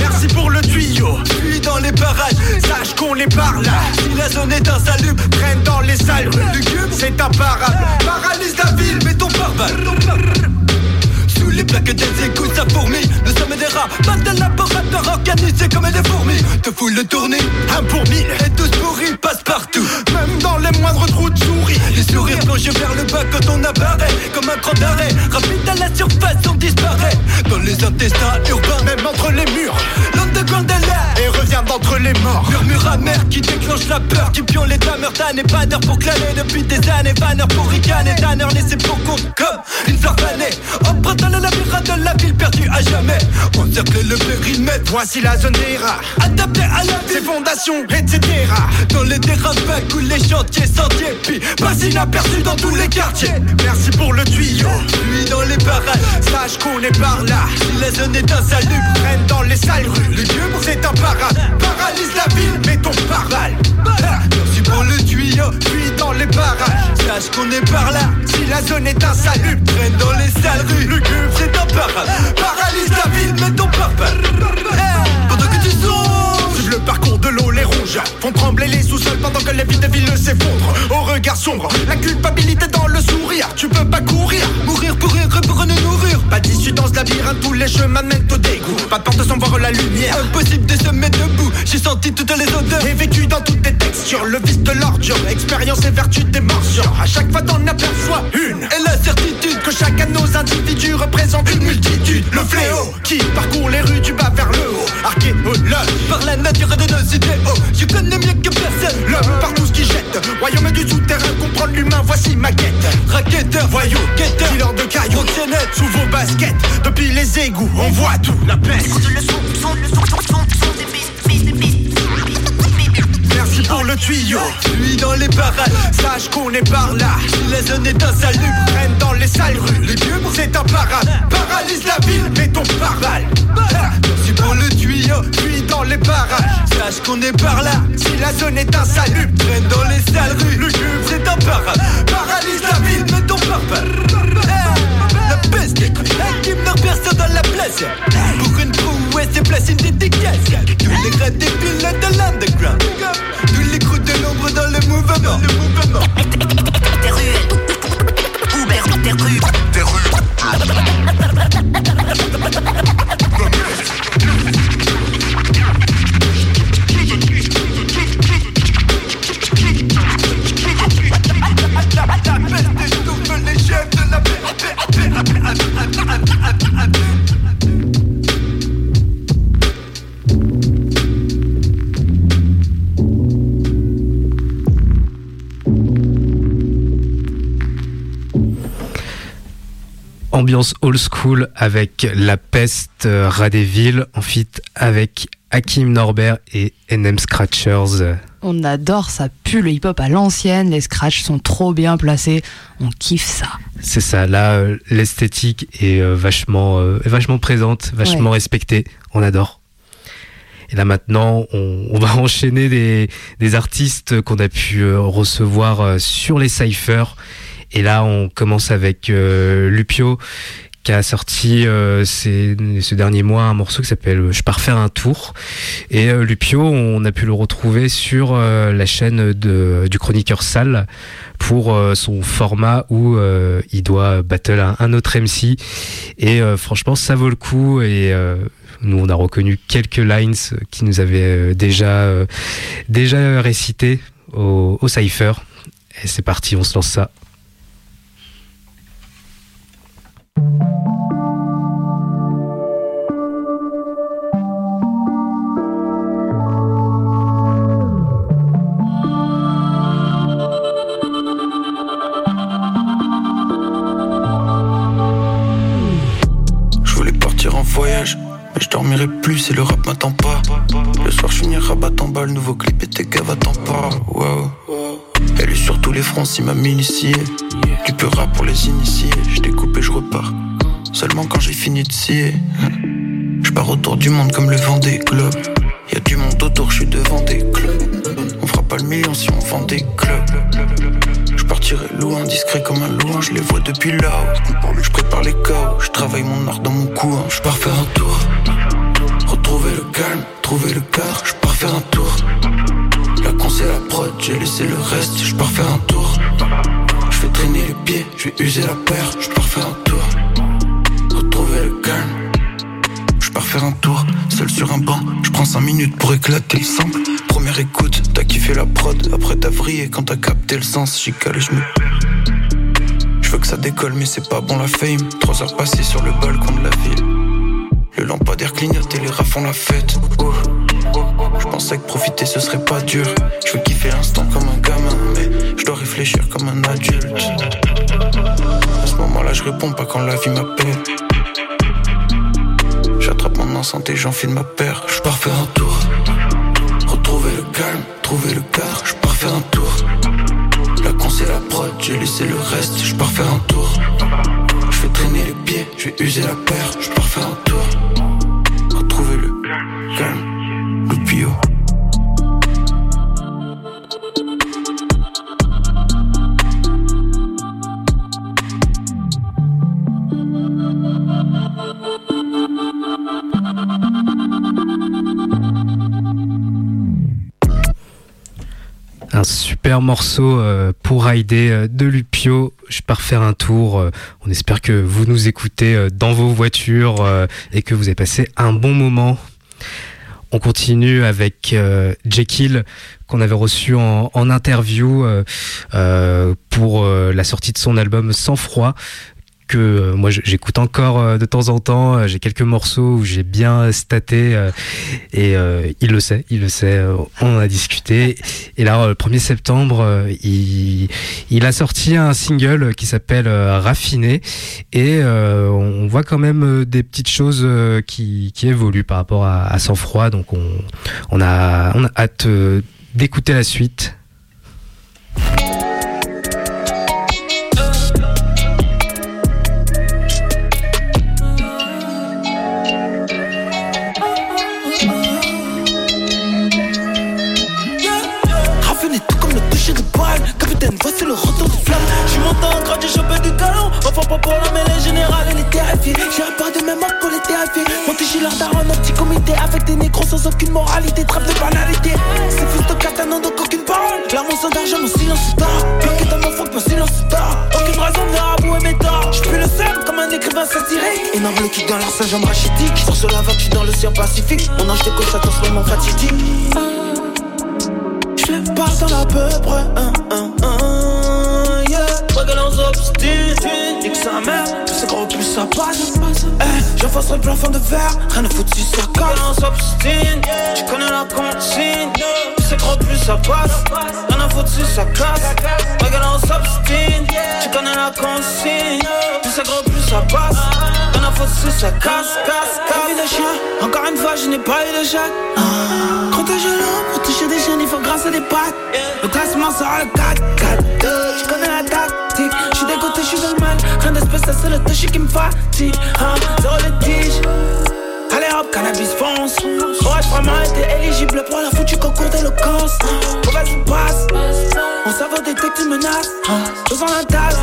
Merci pour le tuyau, puis dans les barrages. Sache qu'on est par là, si la zone est insalubre. Traîne dans les sales rues, lugubre, c'est un para. Paralyse la ville, mets ton pare-balles. Les plaques des égouts, ça fourmille. Nous sommes des rats, pas de laboratoire organisé comme des fourmis. Te fous le tourner, un pour mille. Et tous pourris, passe partout. Même dans les moindres trous de souris. Les sourires plongés vers le bas quand on apparaît. Comme un cran d'arrêt. Rapide à la surface, on disparaît. Dans les intestins urbains, même entre les murs. Là. Et revient d'entre les morts. Murmure amer qui déclenche la peur. Qui pion les dameurs et pas d'heure pour claner depuis des années. Banner pour ricaner, tanneur laissé pour compte comme une fleur fanée. Empruntant le labyrinthe de la ville perdue à jamais. On cercle le périmètre. Voici la zone des rats. Adapté à la ville. Ses fondations, etc. Dans les vagues ou les chantiers sentiers. Puis pas inaperçu dans tous les quartiers. Merci pour le tuyau. Lui dans les barrages. Sache qu'on est par là. Si la zone est insalubre, traîne dans les sales rues. Le dieu, c'est un parade. Paralyse la ville, mets ton pare-balles. Merci pour le tuyau. Puis dans les barrages. Sache qu'on est par là. Si la zone est insalubre, traîne dans les sales rues. Le c'est un parade. Paralyse la ville, mets ton. Pendant les font trembler les sous-sols pendant que les vies de ville s'effondrent. Au regard sombre, la culpabilité dans le sourire. Tu peux pas courir, mourir pour rire, pour ne nourrir. Pas d'issue dans ce labyrinthe, tous les chemins mènent au dégoût. Pas de porte sans voir la lumière. Impossible de se mettre debout. J'ai senti toutes les odeurs. Et vécu dans toutes tes textures, le vice de l'ordure. Expérience et vertu des morsures. À chaque fois t'en aperçois une. Et la certitude que chacun de nos individus représente une multitude. Le fléau qui parcourt les rues du bas vers le haut. Archéologue par la nature de nos idéaux. Je connais mieux que personne l'homme par tout ce qui jette. Royaume du souterrain, comprendre l'humain, voici ma quête. Racketteur, voyou, guetteur, dealer de cailloux, proxénète, sous vos baskets. Depuis les égouts, on voit tout, la peste. Le son, son, le son, son, son, pour le tuyau. Lui dans les parades, sache qu'on est par là. Si la zone est insalubre, prennent dans les sales rues. Les pubs, c'est un parade. Paralyse la ville, mais ton pare Merci pour le tuyau, puis dans les parages. Sache qu'on est par là. Si la zone est insalubre, prennent dans les sales rues. Le pub, c'est un parade. Paralyse la ville, mais ton pare La peste, l'équipe n'a personne dans la place. Pour une prouesse, c'est place une dédicace. Tous les gars des de l'underground. Old school avec La Peste, euh, Radéville, en fit avec Hakim Norbert et NM Scratchers. On adore ça, pue le hip-hop à l'ancienne, les scratchs sont trop bien placés, on kiffe ça. C'est ça, là, euh, l'esthétique est euh, vachement, euh, vachement présente, vachement Ouais. respectée, on adore. Et là maintenant, on, on va enchaîner des, des artistes qu'on a pu recevoir sur les cyphers. Et là, on commence avec Lupio, qui a sorti euh, ce dernier mois un morceau qui s'appelle Je pars faire un tour. Et euh, Lupio, on a pu le retrouver sur euh, la chaîne du chroniqueur Sal pour euh, son format où euh, il doit battle un, autre MC. Et euh, franchement, ça vaut le coup. Et euh, nous, on a reconnu quelques lines qui nous avaient euh, déjà, euh, déjà récité au, au Cypher. Et c'est parti, on se lance ça. Je voulais partir en voyage, mais je dormirai plus et le rap m'attend pas. Le soir, je finirai rabattant en bas, le nouveau clip et tes gars t'en pas. Elle est sur tous les fronts, si m'a initié. Peu rap pour les initiés, je découpe et je repars. Seulement quand j'ai fini de scier. Je pars autour du monde comme le vent des globes. Y a du monde autour, je suis devant des clubs. On fera pas le million si on vend des clubs. Je partirai loin, discret comme un louan, je les vois depuis là-haut. Je prépare les chaos, je travaille mon art dans mon cou, hein. je pars faire un tour. Retrouver le calme, trouver le cadre, je pars faire un tour. La con c'est la prod, j'ai laissé le reste, je pars faire un tour. Traîner les pieds, je vais user la paire, je pars faire un tour. Retrouver le calme, je pars faire un tour, seul sur un banc, je prends 5 minutes pour éclater le sample. Première écoute, t'as kiffé la prod, après t'as vrillé quand t'as capté le sens, j'y cale et je me Je veux que ça décolle, mais c'est pas bon la fame. Trois heures passées sur le balcon de la ville. Le lampadaire clignote et les rats font la fête. Oh. Je pensais que profiter ce serait pas dur. Je veux kiffer l'instant comme un gamin, mais je dois réfléchir comme un adulte. À ce moment-là, je réponds pas quand la vie m'appelle. J'attrape mon enceinte et j'enfile ma paire. Je pars faire un tour. Retrouver le calme, trouver le cadre. Je pars faire un tour. La con c'est la prod, j'ai laissé le reste. Je pars faire un tour. Je fais traîner les pieds, je vais user la paire. Je pars faire un tour. Un super morceau euh, pour rider euh, de Lupio. Je pars faire un tour. Euh, on espère que vous nous écoutez dans vos voitures et que vous avez passé un bon moment. On continue avec Jekyll qu'on avait reçu en, interview pour la sortie de son album Sans froid que euh, moi j'écoute encore euh, de temps en temps. Euh, J'ai quelques morceaux où j'ai bien staté et il le sait, il le sait. on en a discuté. Et là, le 1er septembre, il, il a sorti un single qui s'appelle Raffiné et on voit quand même des petites choses qui, qui évoluent par rapport à, à Froid. Donc on, on a hâte d'écouter la suite. Galon Enfin pas pour la mêlée générale, elle est terrifiée. J'irai pas de même pour les terrifiés Monté chez leur daron, un petit comité Avec des négros sans aucune moralité. Trappe de banalité. C'est fils de katana, donc aucune parole. L'amour sans d'argent, mon silence est tard. Bloqué dans mon fond, mon silence est tard. Aucune raison de venir avouer mes torts J'pue le seul comme un écrivain satirique. Énorme kick dans leur singe rachitique Sur ce lava, j'suis dans l'océan Pacifique. Mon ange de cause, ça transforme en fatidique. Je pas dans la peu hein, hein, hein, yeah. Regarde obstine, nique sa mère, plus c'est gros, plus ça passe. Eh, j'enfoncerai le plafond de verre, rien ne foutre si ça casse. obstine, tu connais la consigne, plus c'est gros, plus ça passe. Rien à foutre si ça casse. Regarde obstine, tu connais la consigne, plus c'est gros, plus ça passe. Rien à foutre si ça casse, casse, casse. De chien, encore une fois, je n'ai pas eu de chèque. Ah. Protéger l'eau, protéger des chiens, il faut grâce à des pattes. Le classement sera le 4, 4, 2. Je connais la dans le mal. Rien d'espèce, ça c'est le toucher qui me fatigue. Cannabis fonce. Aurais-je vraiment été éligible pour la foutue concours d'éloquence? Mauvaise passe. Mon cerveau détecte une menace. Besoin d'un tasse.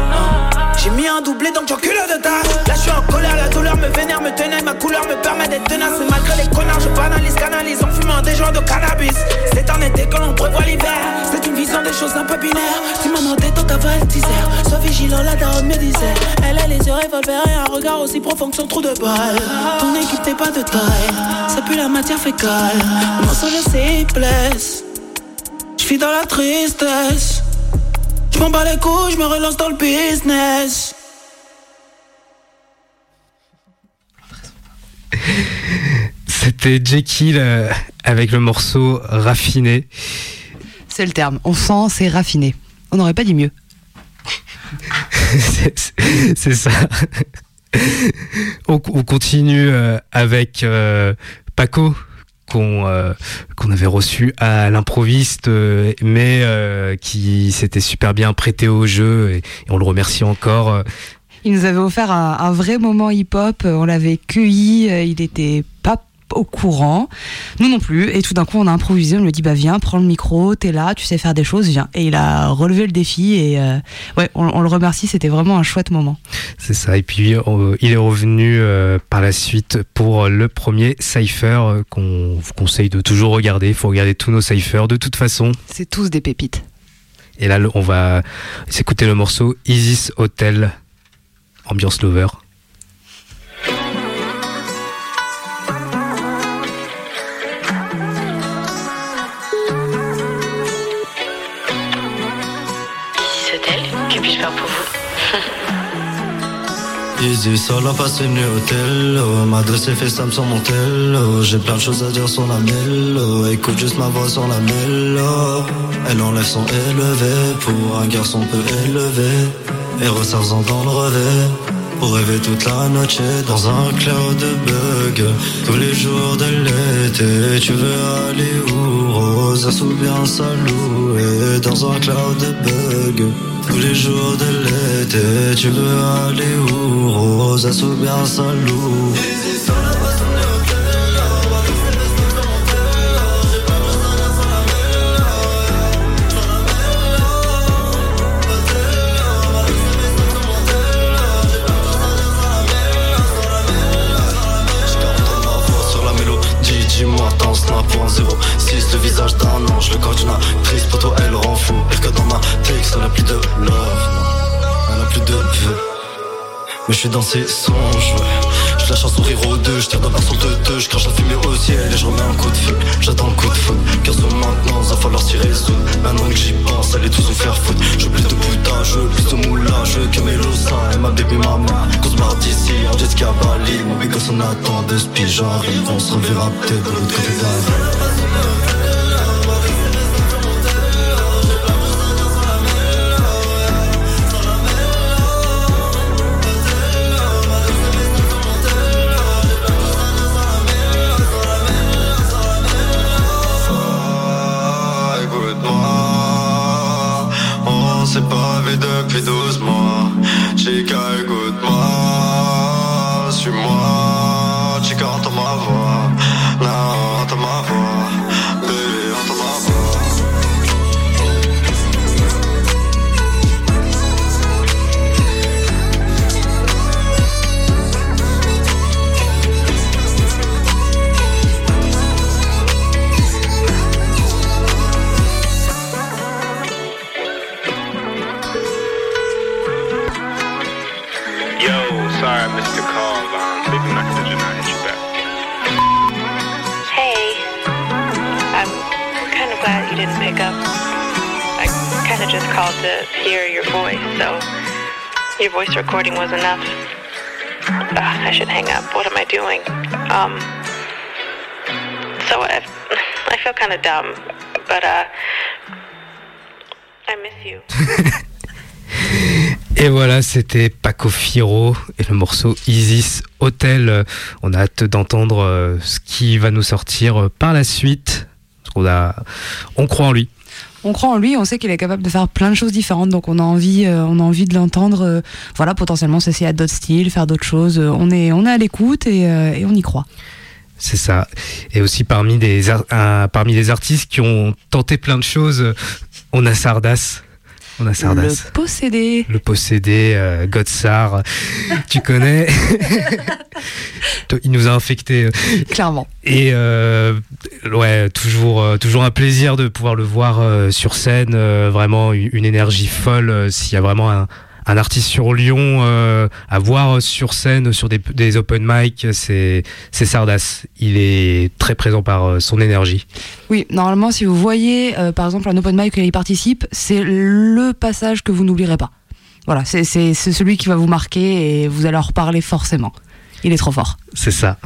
J'ai mis un doublé donc j'encule de tasse. Là je suis en colère, la douleur me vénère, me tenait, ma couleur me permet d'être tenace. Et malgré les connards, je banalise, canalise en fumant des joints de cannabis. C'est en été que l'on prévoit l'hiver. C'est une vision des choses un peu binaires. Tu m'as demandé tant qu'avant elle disait. Sois vigilant, la daronne me disait. Elle a les yeux revolver et un regard aussi profond que son trou de balle. Ton équipe n'est pas de taille, ça pue la matière fécale. Mon mensonge c'est blesse. Je suis dans la tristesse. Je m'en bats les couilles, je me relance dans le business. C'était Jekyll euh, avec le morceau Raffiné. C'est le terme. On sent, c'est raffiné. On n'aurait pas dit mieux. C'est- C'est ça. On, on continue euh, avec euh, Paco qu'on euh, qu'on avait reçu à l'improviste mais qui s'était super bien prêté au jeu et, on le remercie encore Il nous avait offert un, un vrai moment hip-hop. On l'avait cueilli. Il était pas au courant. Nous non plus. Et tout d'un coup, on a improvisé. On lui a dit, bah viens, prends le micro. T'es là, tu sais faire des choses, viens. Et il a relevé le défi. Et euh, ouais, on, on le remercie. C'était vraiment un chouette moment. c'est ça et puis euh, il est revenu euh, par la suite pour le premier Cypher euh, qu'on vous conseille de toujours regarder il faut regarder tous nos Cyphers de toute façon C'est tous des pépites. Et là, on va s'écouter le morceau Isis Hotel, ambiance lover. Easy, solo passe une nuit hôtel oh, M'adresse fait Sam sur mon tel J'ai plein de choses à dire sur la mélo Écoute juste ma voix sur la mélo Elle enlève son élevé Pour un garçon peu élevé. Et resserre-en dans le revêt pour rêver toute la noche dans un cloud de bug. Tous les jours de l'été Tu veux aller où Rosa ou bien Salou Et dans un cloud de bug. Tous les jours de l'été Tu veux aller où Rosa ou bien 06 Le visage d'un ange, le corps d'une actrice Pour toi elle rend fou Pire que dans ma texte, elle a plus de love. Elle a plus de vœux Mais je suis dans ses songes. Je lâche un sourire aux deux, je tire la sur de deux Je crache la fumée au ciel et je remets un coup de feu. J'attends le coup de feu, 15 heures maintenant, va falloir tirer sous Maintenant que j'y pense, allez tous nous faire foutre. Je plus de putain, je plus de veux que mes et ma baby mama Qu'on se barre d'ici, en jet ski à Bali Mon big on attend de spi, j'arrive On se reverra peut-être de l'autre côté recording was enough. Ugh, I should hang up. What am I doing? Um, so I, I feel kind of dumb, but uh, I miss you. Et voilà, c'était Paco Firo et le morceau Isis Hotel. On a hâte d'entendre euh, ce qui va nous sortir euh, par la suite. Qu'on a, on croit en lui. On croit en lui, on sait qu'il est capable de faire plein de choses différentes, donc on a envie, euh, on a envie de l'entendre. euh, voilà, potentiellement s'essayer à d'autres styles, faire d'autres choses. Euh, On est, on est à l'écoute et, on y croit. C'est ça. Et aussi parmi les, parmi les artistes qui ont tenté plein de choses, on a Sardas. On a Sardas. Le possédé. Le possédé, euh, Godsar, tu connais. Il nous a infecté. Clairement. Et euh, ouais, toujours, euh, toujours un plaisir de pouvoir le voir euh, sur scène. vraiment une énergie folle. S'il y a vraiment un, un artiste sur Lyon euh, à voir sur scène, sur des, des open mic, c'est c'est Sardas. Il est très présent par euh, son énergie. Oui, normalement, si vous voyez, euh, par exemple, un open mic auquel il participe, c'est le passage que vous n'oublierez pas. Voilà, c'est c'est- c'est celui qui va vous marquer et vous allez en reparler forcément. Il est trop fort. C'est ça.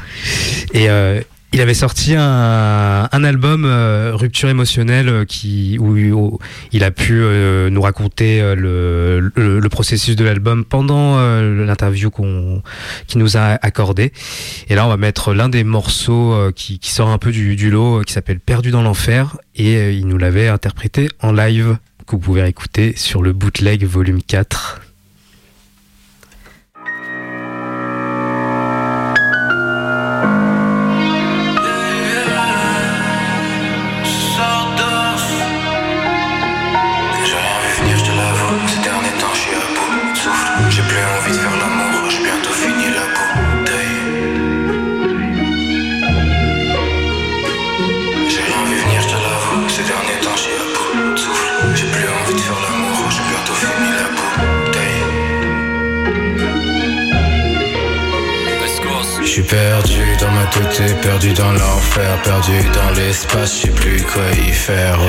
Et euh, il avait sorti un, album euh, Rupture émotionnelle euh, qui, où, il a pu euh, nous raconter le, processus de l'album pendant l'interview qu'on qu'il nous a accordé. Et là, on va mettre l'un des morceaux qui, qui sort un peu du, du lot, qui s'appelle Perdu dans l'enfer. Et il nous l'avait interprété en live, que vous pouvez écouter sur le bootleg volume 4. Perdu dans ma tête, perdu dans l'enfer, perdu dans l'espace, je sais plus quoi y faire.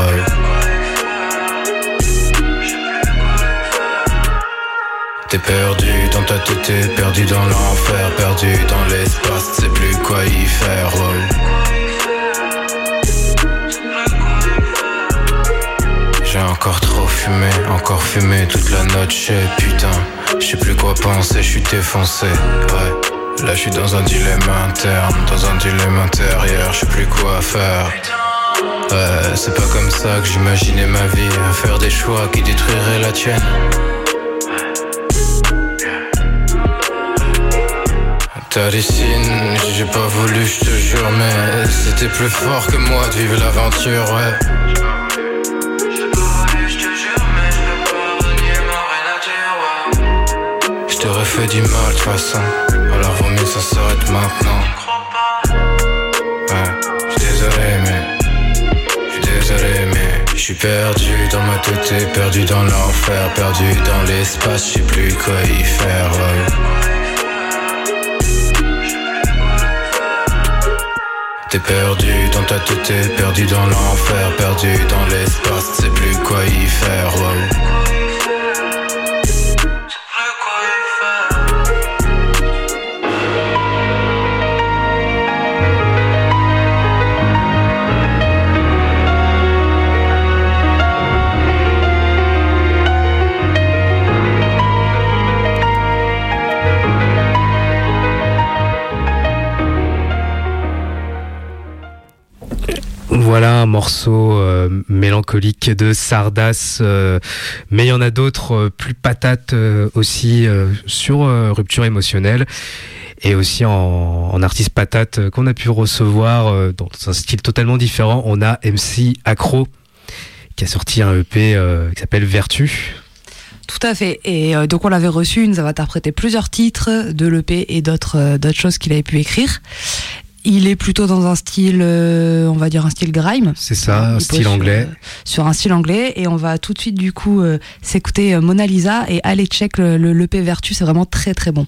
T'es perdu dans ta tête, perdu dans l'enfer, perdu dans l'espace, sais plus quoi y faire. J'ai encore trop fumé, encore fumé toute la j'sais putain. Je sais plus quoi penser, je suis défoncé, ouais. Là je suis dans un dilemme interne, dans un dilemme intérieur, je sais plus quoi faire. Ouais, c'est pas comme ça que j'imaginais ma vie, faire des choix qui détruiraient la tienne. T'as des signes, j'ai pas voulu, je te jure, mais c'était plus fort que moi de vivre l'aventure, ouais. Je t'aurais fait du mal de toute façon, alors vaut mieux ça s'arrête maintenant. Ouais, j'suis désolé, mais. J'suis désolé, mais. J'suis perdu dans ma tête, perdu dans l'enfer, perdu dans l'espace, j'sais plus quoi y faire. T'es perdu dans ta tête, perdu dans l'enfer, perdu dans l'espace, sais plus quoi y faire. Voilà un morceau euh, mélancolique de Sardas, euh, mais il y en a d'autres euh, plus patates aussi sur rupture émotionnelle et aussi en, en artiste patate qu'on a pu recevoir dans un style totalement différent. On a MC Acro qui a sorti un EP qui s'appelle Vertu. Tout à fait. Et donc on l'avait reçu, il nous avait interprété plusieurs titres de l'EP et d'autres d'autres choses qu'il avait pu écrire. Il est plutôt dans un style, euh, on va dire un style grime. C'est ça, un style sur, anglais. euh, Sur, un style anglais. Et on va tout de suite du coup euh, s'écouter euh, Mona Lisa et aller check le, le, l'EP Vertu, c'est vraiment très très bon.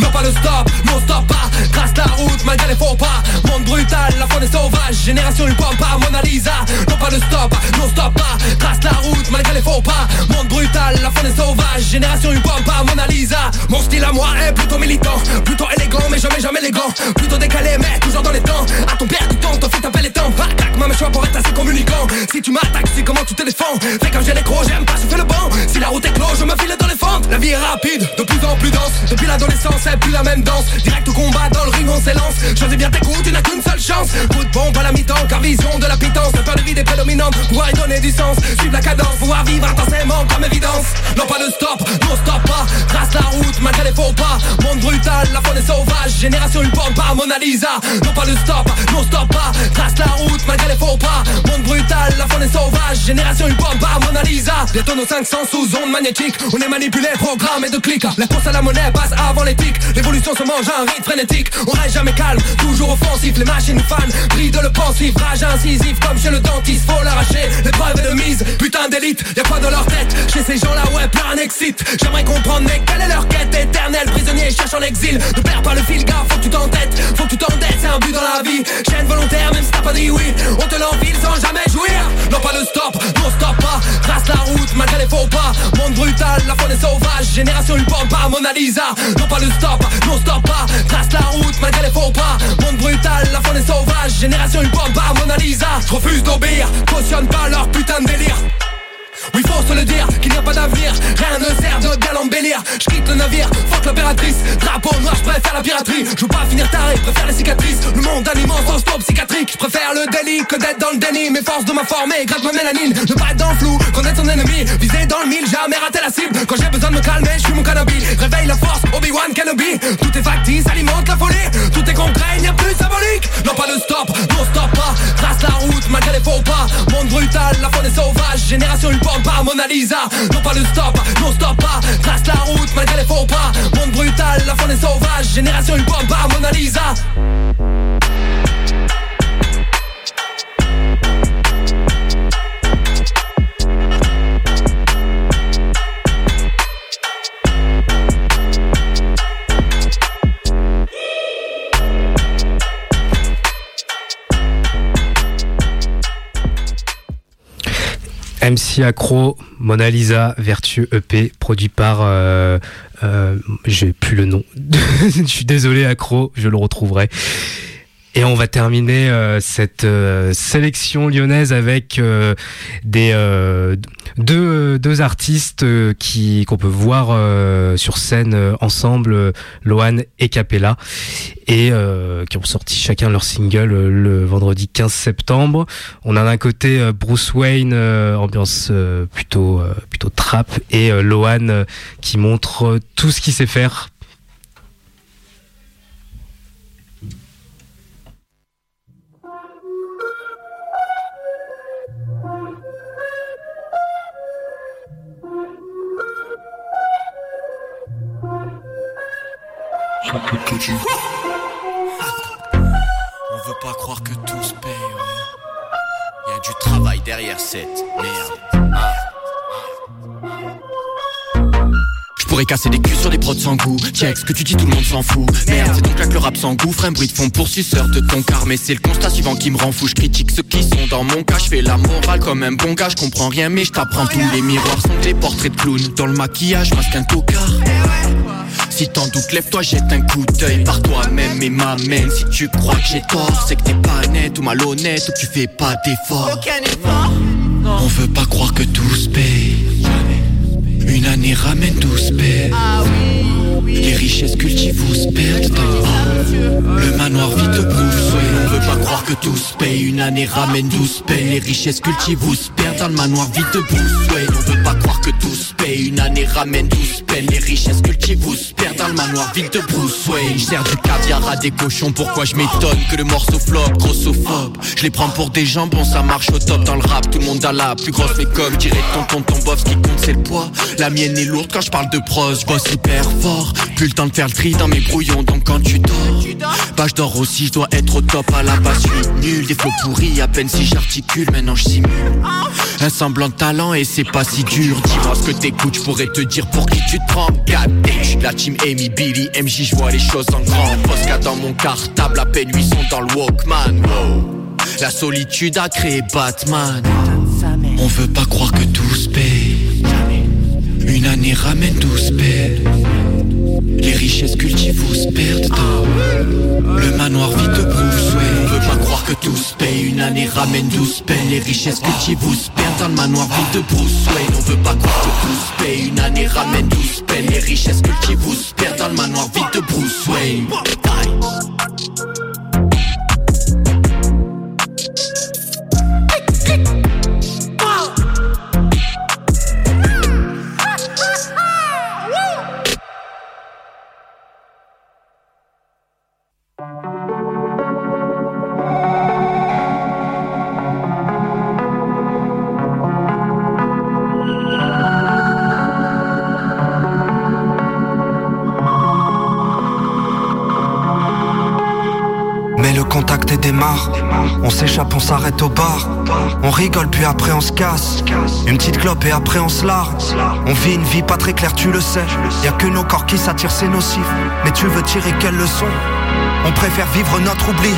Non pas le stop, non stop pas Trace la route malgré les faux pas Monde brutal, la faune est sauvage. Génération pomme pas Mona Lisa. Non pas le stop, non stop pas. Trace la route malgré les faux pas. Monde brutal, la faune est sauvage. Génération pomme pas Mona Lisa. Mon style à moi est plutôt militant. Plutôt élégant mais jamais jamais élégant Plutôt décalé mais toujours dans les temps. À ton père du temps, ton fils t'appelle les temps. Claque ma mâchoire pour être assez communicant. Si tu m'attaques, c'est comment tu te Fais comme j'ai les crocs, j'aime pas souffler le banc. Si la route est close, je me file dans les fentes. La vie est rapide, de plus en plus dense. Depuis l'adolescence, c'est plus la même danse. Direct au combat, dans le ring on s'élance. Choisis bien tes n'as qu'une seule chance. Coup de bombe à la mi-temps, car vision de la pitance La de vie est prédominante, pouvoir y donner du sens. Suivre la cadence, pouvoir vivre intensément comme évidence. Non pas de stop, non stop pas. Trace la route, malgré les faux pas. Monde brutal, la faune est sauvage. Génération une pas Mona Lisa. Non pas de stop, non stop pas. Trace la route, malgré les faux pas. Monde brutal, la faune est sauvage. Génération une pas Mona Lisa. Bientôt nos 500 sous ondes magnétiques. On est manipulé, programmé de clics. La course à la monnaie passe avant l'éthique L'évolution se mange à un rythme frénétique. On reste jamais calme, toujours offensif Les machines nous fanent, brille de le pensif Rage incisif comme chez le dentiste. Faut l'arracher, l'épreuve est de mise Putain d'élite, y'a quoi dans leur tête. Chez ces gens là ouais plein excite J'aimerais comprendre mais quelle est leur quête éternelle? Prisonnier cherchant l'exil Ne perds pas le fil gars, faut que tu Faut que tu t'endettes, c'est un but dans la vie. Chaîne volontaire même si t'as pas dit oui. On te l'enfile sans jamais jouir. Non pas de stop, non stop pas. Trace la route malgré les faux pas. Monde brutal, la faune est sauvage. Génération une bombe pas Mona Lisa. Non pas de stop, non stop pas. Trace la route malgré les faux pas. Monde brutal, la faune est sauvage. Génération pas Mona Lisa. Je refuse d'obéir, cautionne pas leur putain de délire oui faut se le dire qu'il n'y a pas d'avenir. Rien ne sert de bien l'embellir Je quitte le navire, fuck l'impératrice. Drapeau noir, je préfère la piraterie. Je veux pas finir taré, préfère les cicatrices. Le monde animant sans stop psychiatrique. Je préfère le délit que d'être dans le déni. Mes forces de m'informer, grâce ma mélanine. Ne pas être dans le flou, connaître son ennemi. Viser dans le mille, jamais rater la cible. Quand j'ai besoin de me calmer, je suis mon cannabis Réveille la force, Obi-Wan Kenobi. Tout est factice, alimente la folie. Tout est concret, il n'y a plus symbolique. Non pas de stop, non stop pas. Trace la route malgré les faux pas. Monde brutal, la faune est sauvage. Génération une bombe pas Mona Lisa. Non pas le stop, non stop pas. Trace la route malgré les faux pas. Monde brutal, la faune est sauvage. Génération une bombe Mona Lisa MC Accro, Mona Lisa, Vertu EP, produit par. Euh, euh, J'ai plus le nom. je suis désolé, Accro, je le retrouverai. Et on va terminer euh, cette euh, sélection lyonnaise avec euh, des euh, deux, deux artistes euh, qui qu'on peut voir euh, sur scène euh, ensemble, euh, Lohan et Capella, et euh, qui ont sorti chacun leur single euh, le vendredi 15 septembre. On a d'un côté euh, Bruce Wayne, euh, ambiance euh, plutôt euh, plutôt trap, et euh, euh, qui montre euh, tout ce qu'il sait faire On veut pas croire que tout se paye, ouais. Y a du travail derrière cette merde. Ah. pourrais casser des culs sur des prods sans goût. Check ce que tu dis, tout le monde s'en fout? Merde, c'est donc là que le rap s'engouffre. Un bruit de fond pour suceur de ton car. Mais c'est le constat suivant qui me rend fou. Je critique ceux qui sont dans mon cas. Je fais la morale comme un bon gars. Je comprends rien, mais je t'apprends tous les miroirs sont des portraits de clowns. Dans le maquillage, masque un tocard. Si t'en doutes, lève-toi, jette un coup d'œil par toi-même et m'amène. Si tu crois que j'ai tort, c'est que t'es pas net ou malhonnête ou que tu fais pas d'effort. On veut pas croire que tout se paye. Une année ramène 12 paix. Les richesses cultivent ou se perdent dans Le manoir Bruce Wayne On veut pas croire que tout se paye Une année ramène 12 peines. Les richesses cultivent ou se perdent dans le manoir Bruce Wayne On veut pas croire que tout se paye Une année ramène 12 peines. Les richesses cultivent ou se perdent dans le manoir vide de Bruce Wayne Je sers du caviar à des cochons. Pourquoi je m'étonne que le morceau flop Grossophobe? Je les prends pour des jambons Ça marche au top. Dans le rap Tout le monde a la plus grosse comme dirait tonton ton bof Ce qui compte c'est le poids. La mienne est lourde quand je parle de prose. Je bosse hyper fort plus le temps de faire le tri dans mes brouillons Donc quand tu dors Bah je dors aussi, je dois être au top à la base. Je nul, des flots pourris à peine si j'articule Maintenant je simule. Un semblant de talent et c'est pas si dur. Dis-moi ce que t'écoutes, je pourrais te dire pour qui tu te prends je suis la team Amy, Billy, MJ, je vois les choses en grand. Posca dans mon cartable, à peine 800 dans le Walkman. La solitude a créé Batman. On veut pas croire que tout se paye Une année ramène 12 paix les richesses cultivent ou se perdent dans Le manoir Bruce Wayne On veut pas croire que tout se paye. Une année ramène 12 peines Les richesses cultivent ou se perdent dans le manoir vide de Bruce Wayne On veut pas croire que tout se paye. Une année ramène 12 peines Les richesses cultivent ou se perdent dans le manoir vide de Bruce Wayne On s'échappe, on s'arrête au bar. On rigole, puis après on se casse. Une petite clope et après on se largue. On vit une vie pas très claire, tu le sais. Y a que nos corps qui s'attirent, c'est nocif. Mais tu veux tirer quelle leçon? On préfère vivre notre oubli.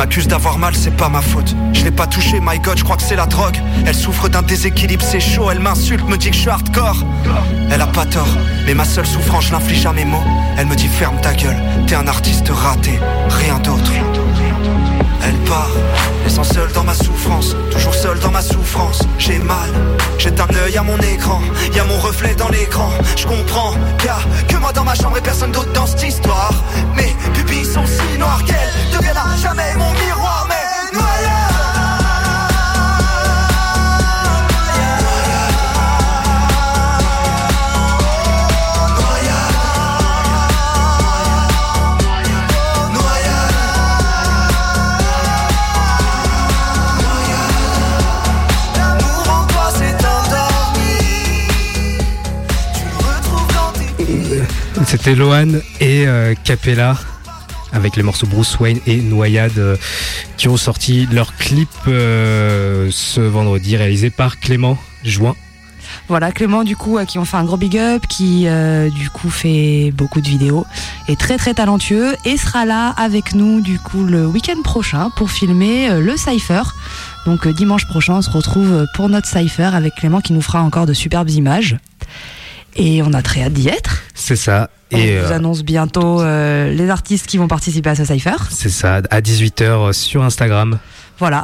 M'accuse d'avoir mal, c'est pas ma faute. Je l'ai pas touché, my god, je crois que c'est la drogue. Elle souffre d'un déséquilibre, c'est chaud, elle m'insulte, me dit que je suis hardcore. Elle a pas tort, mais ma seule souffrance, je n'inflige à mes mots. Elle me dit ferme ta gueule, t'es un artiste raté, rien d'autre. Elle part, laissant seule dans ma souffrance, toujours seule dans ma souffrance. J'ai mal, jette un œil à mon écran, y a mon reflet dans l'écran. Je comprends, y'a que moi dans ma chambre et personne d'autre dans cette histoire. Mes pupilles sont si noires qu'elles deviennent à jamais mon miroir, C'était Lohan et euh, Capella avec les morceaux Bruce Wayne et Noyade euh, qui ont sorti leur clip euh, ce vendredi réalisé par Clément Join. Voilà, Clément, du coup, à qui on fait un gros big up, qui, du coup, fait beaucoup de vidéos, est très très talentueux et sera là avec nous, du coup, le week-end prochain pour filmer le Cypher. Donc, dimanche prochain, on se retrouve pour notre Cypher avec Clément qui nous fera encore de superbes images. Et on a très hâte d'y être. C'est ça. On Et vous euh, annonce bientôt euh, les artistes qui vont participer à ce Cypher. c'est ça, à 18h sur Instagram.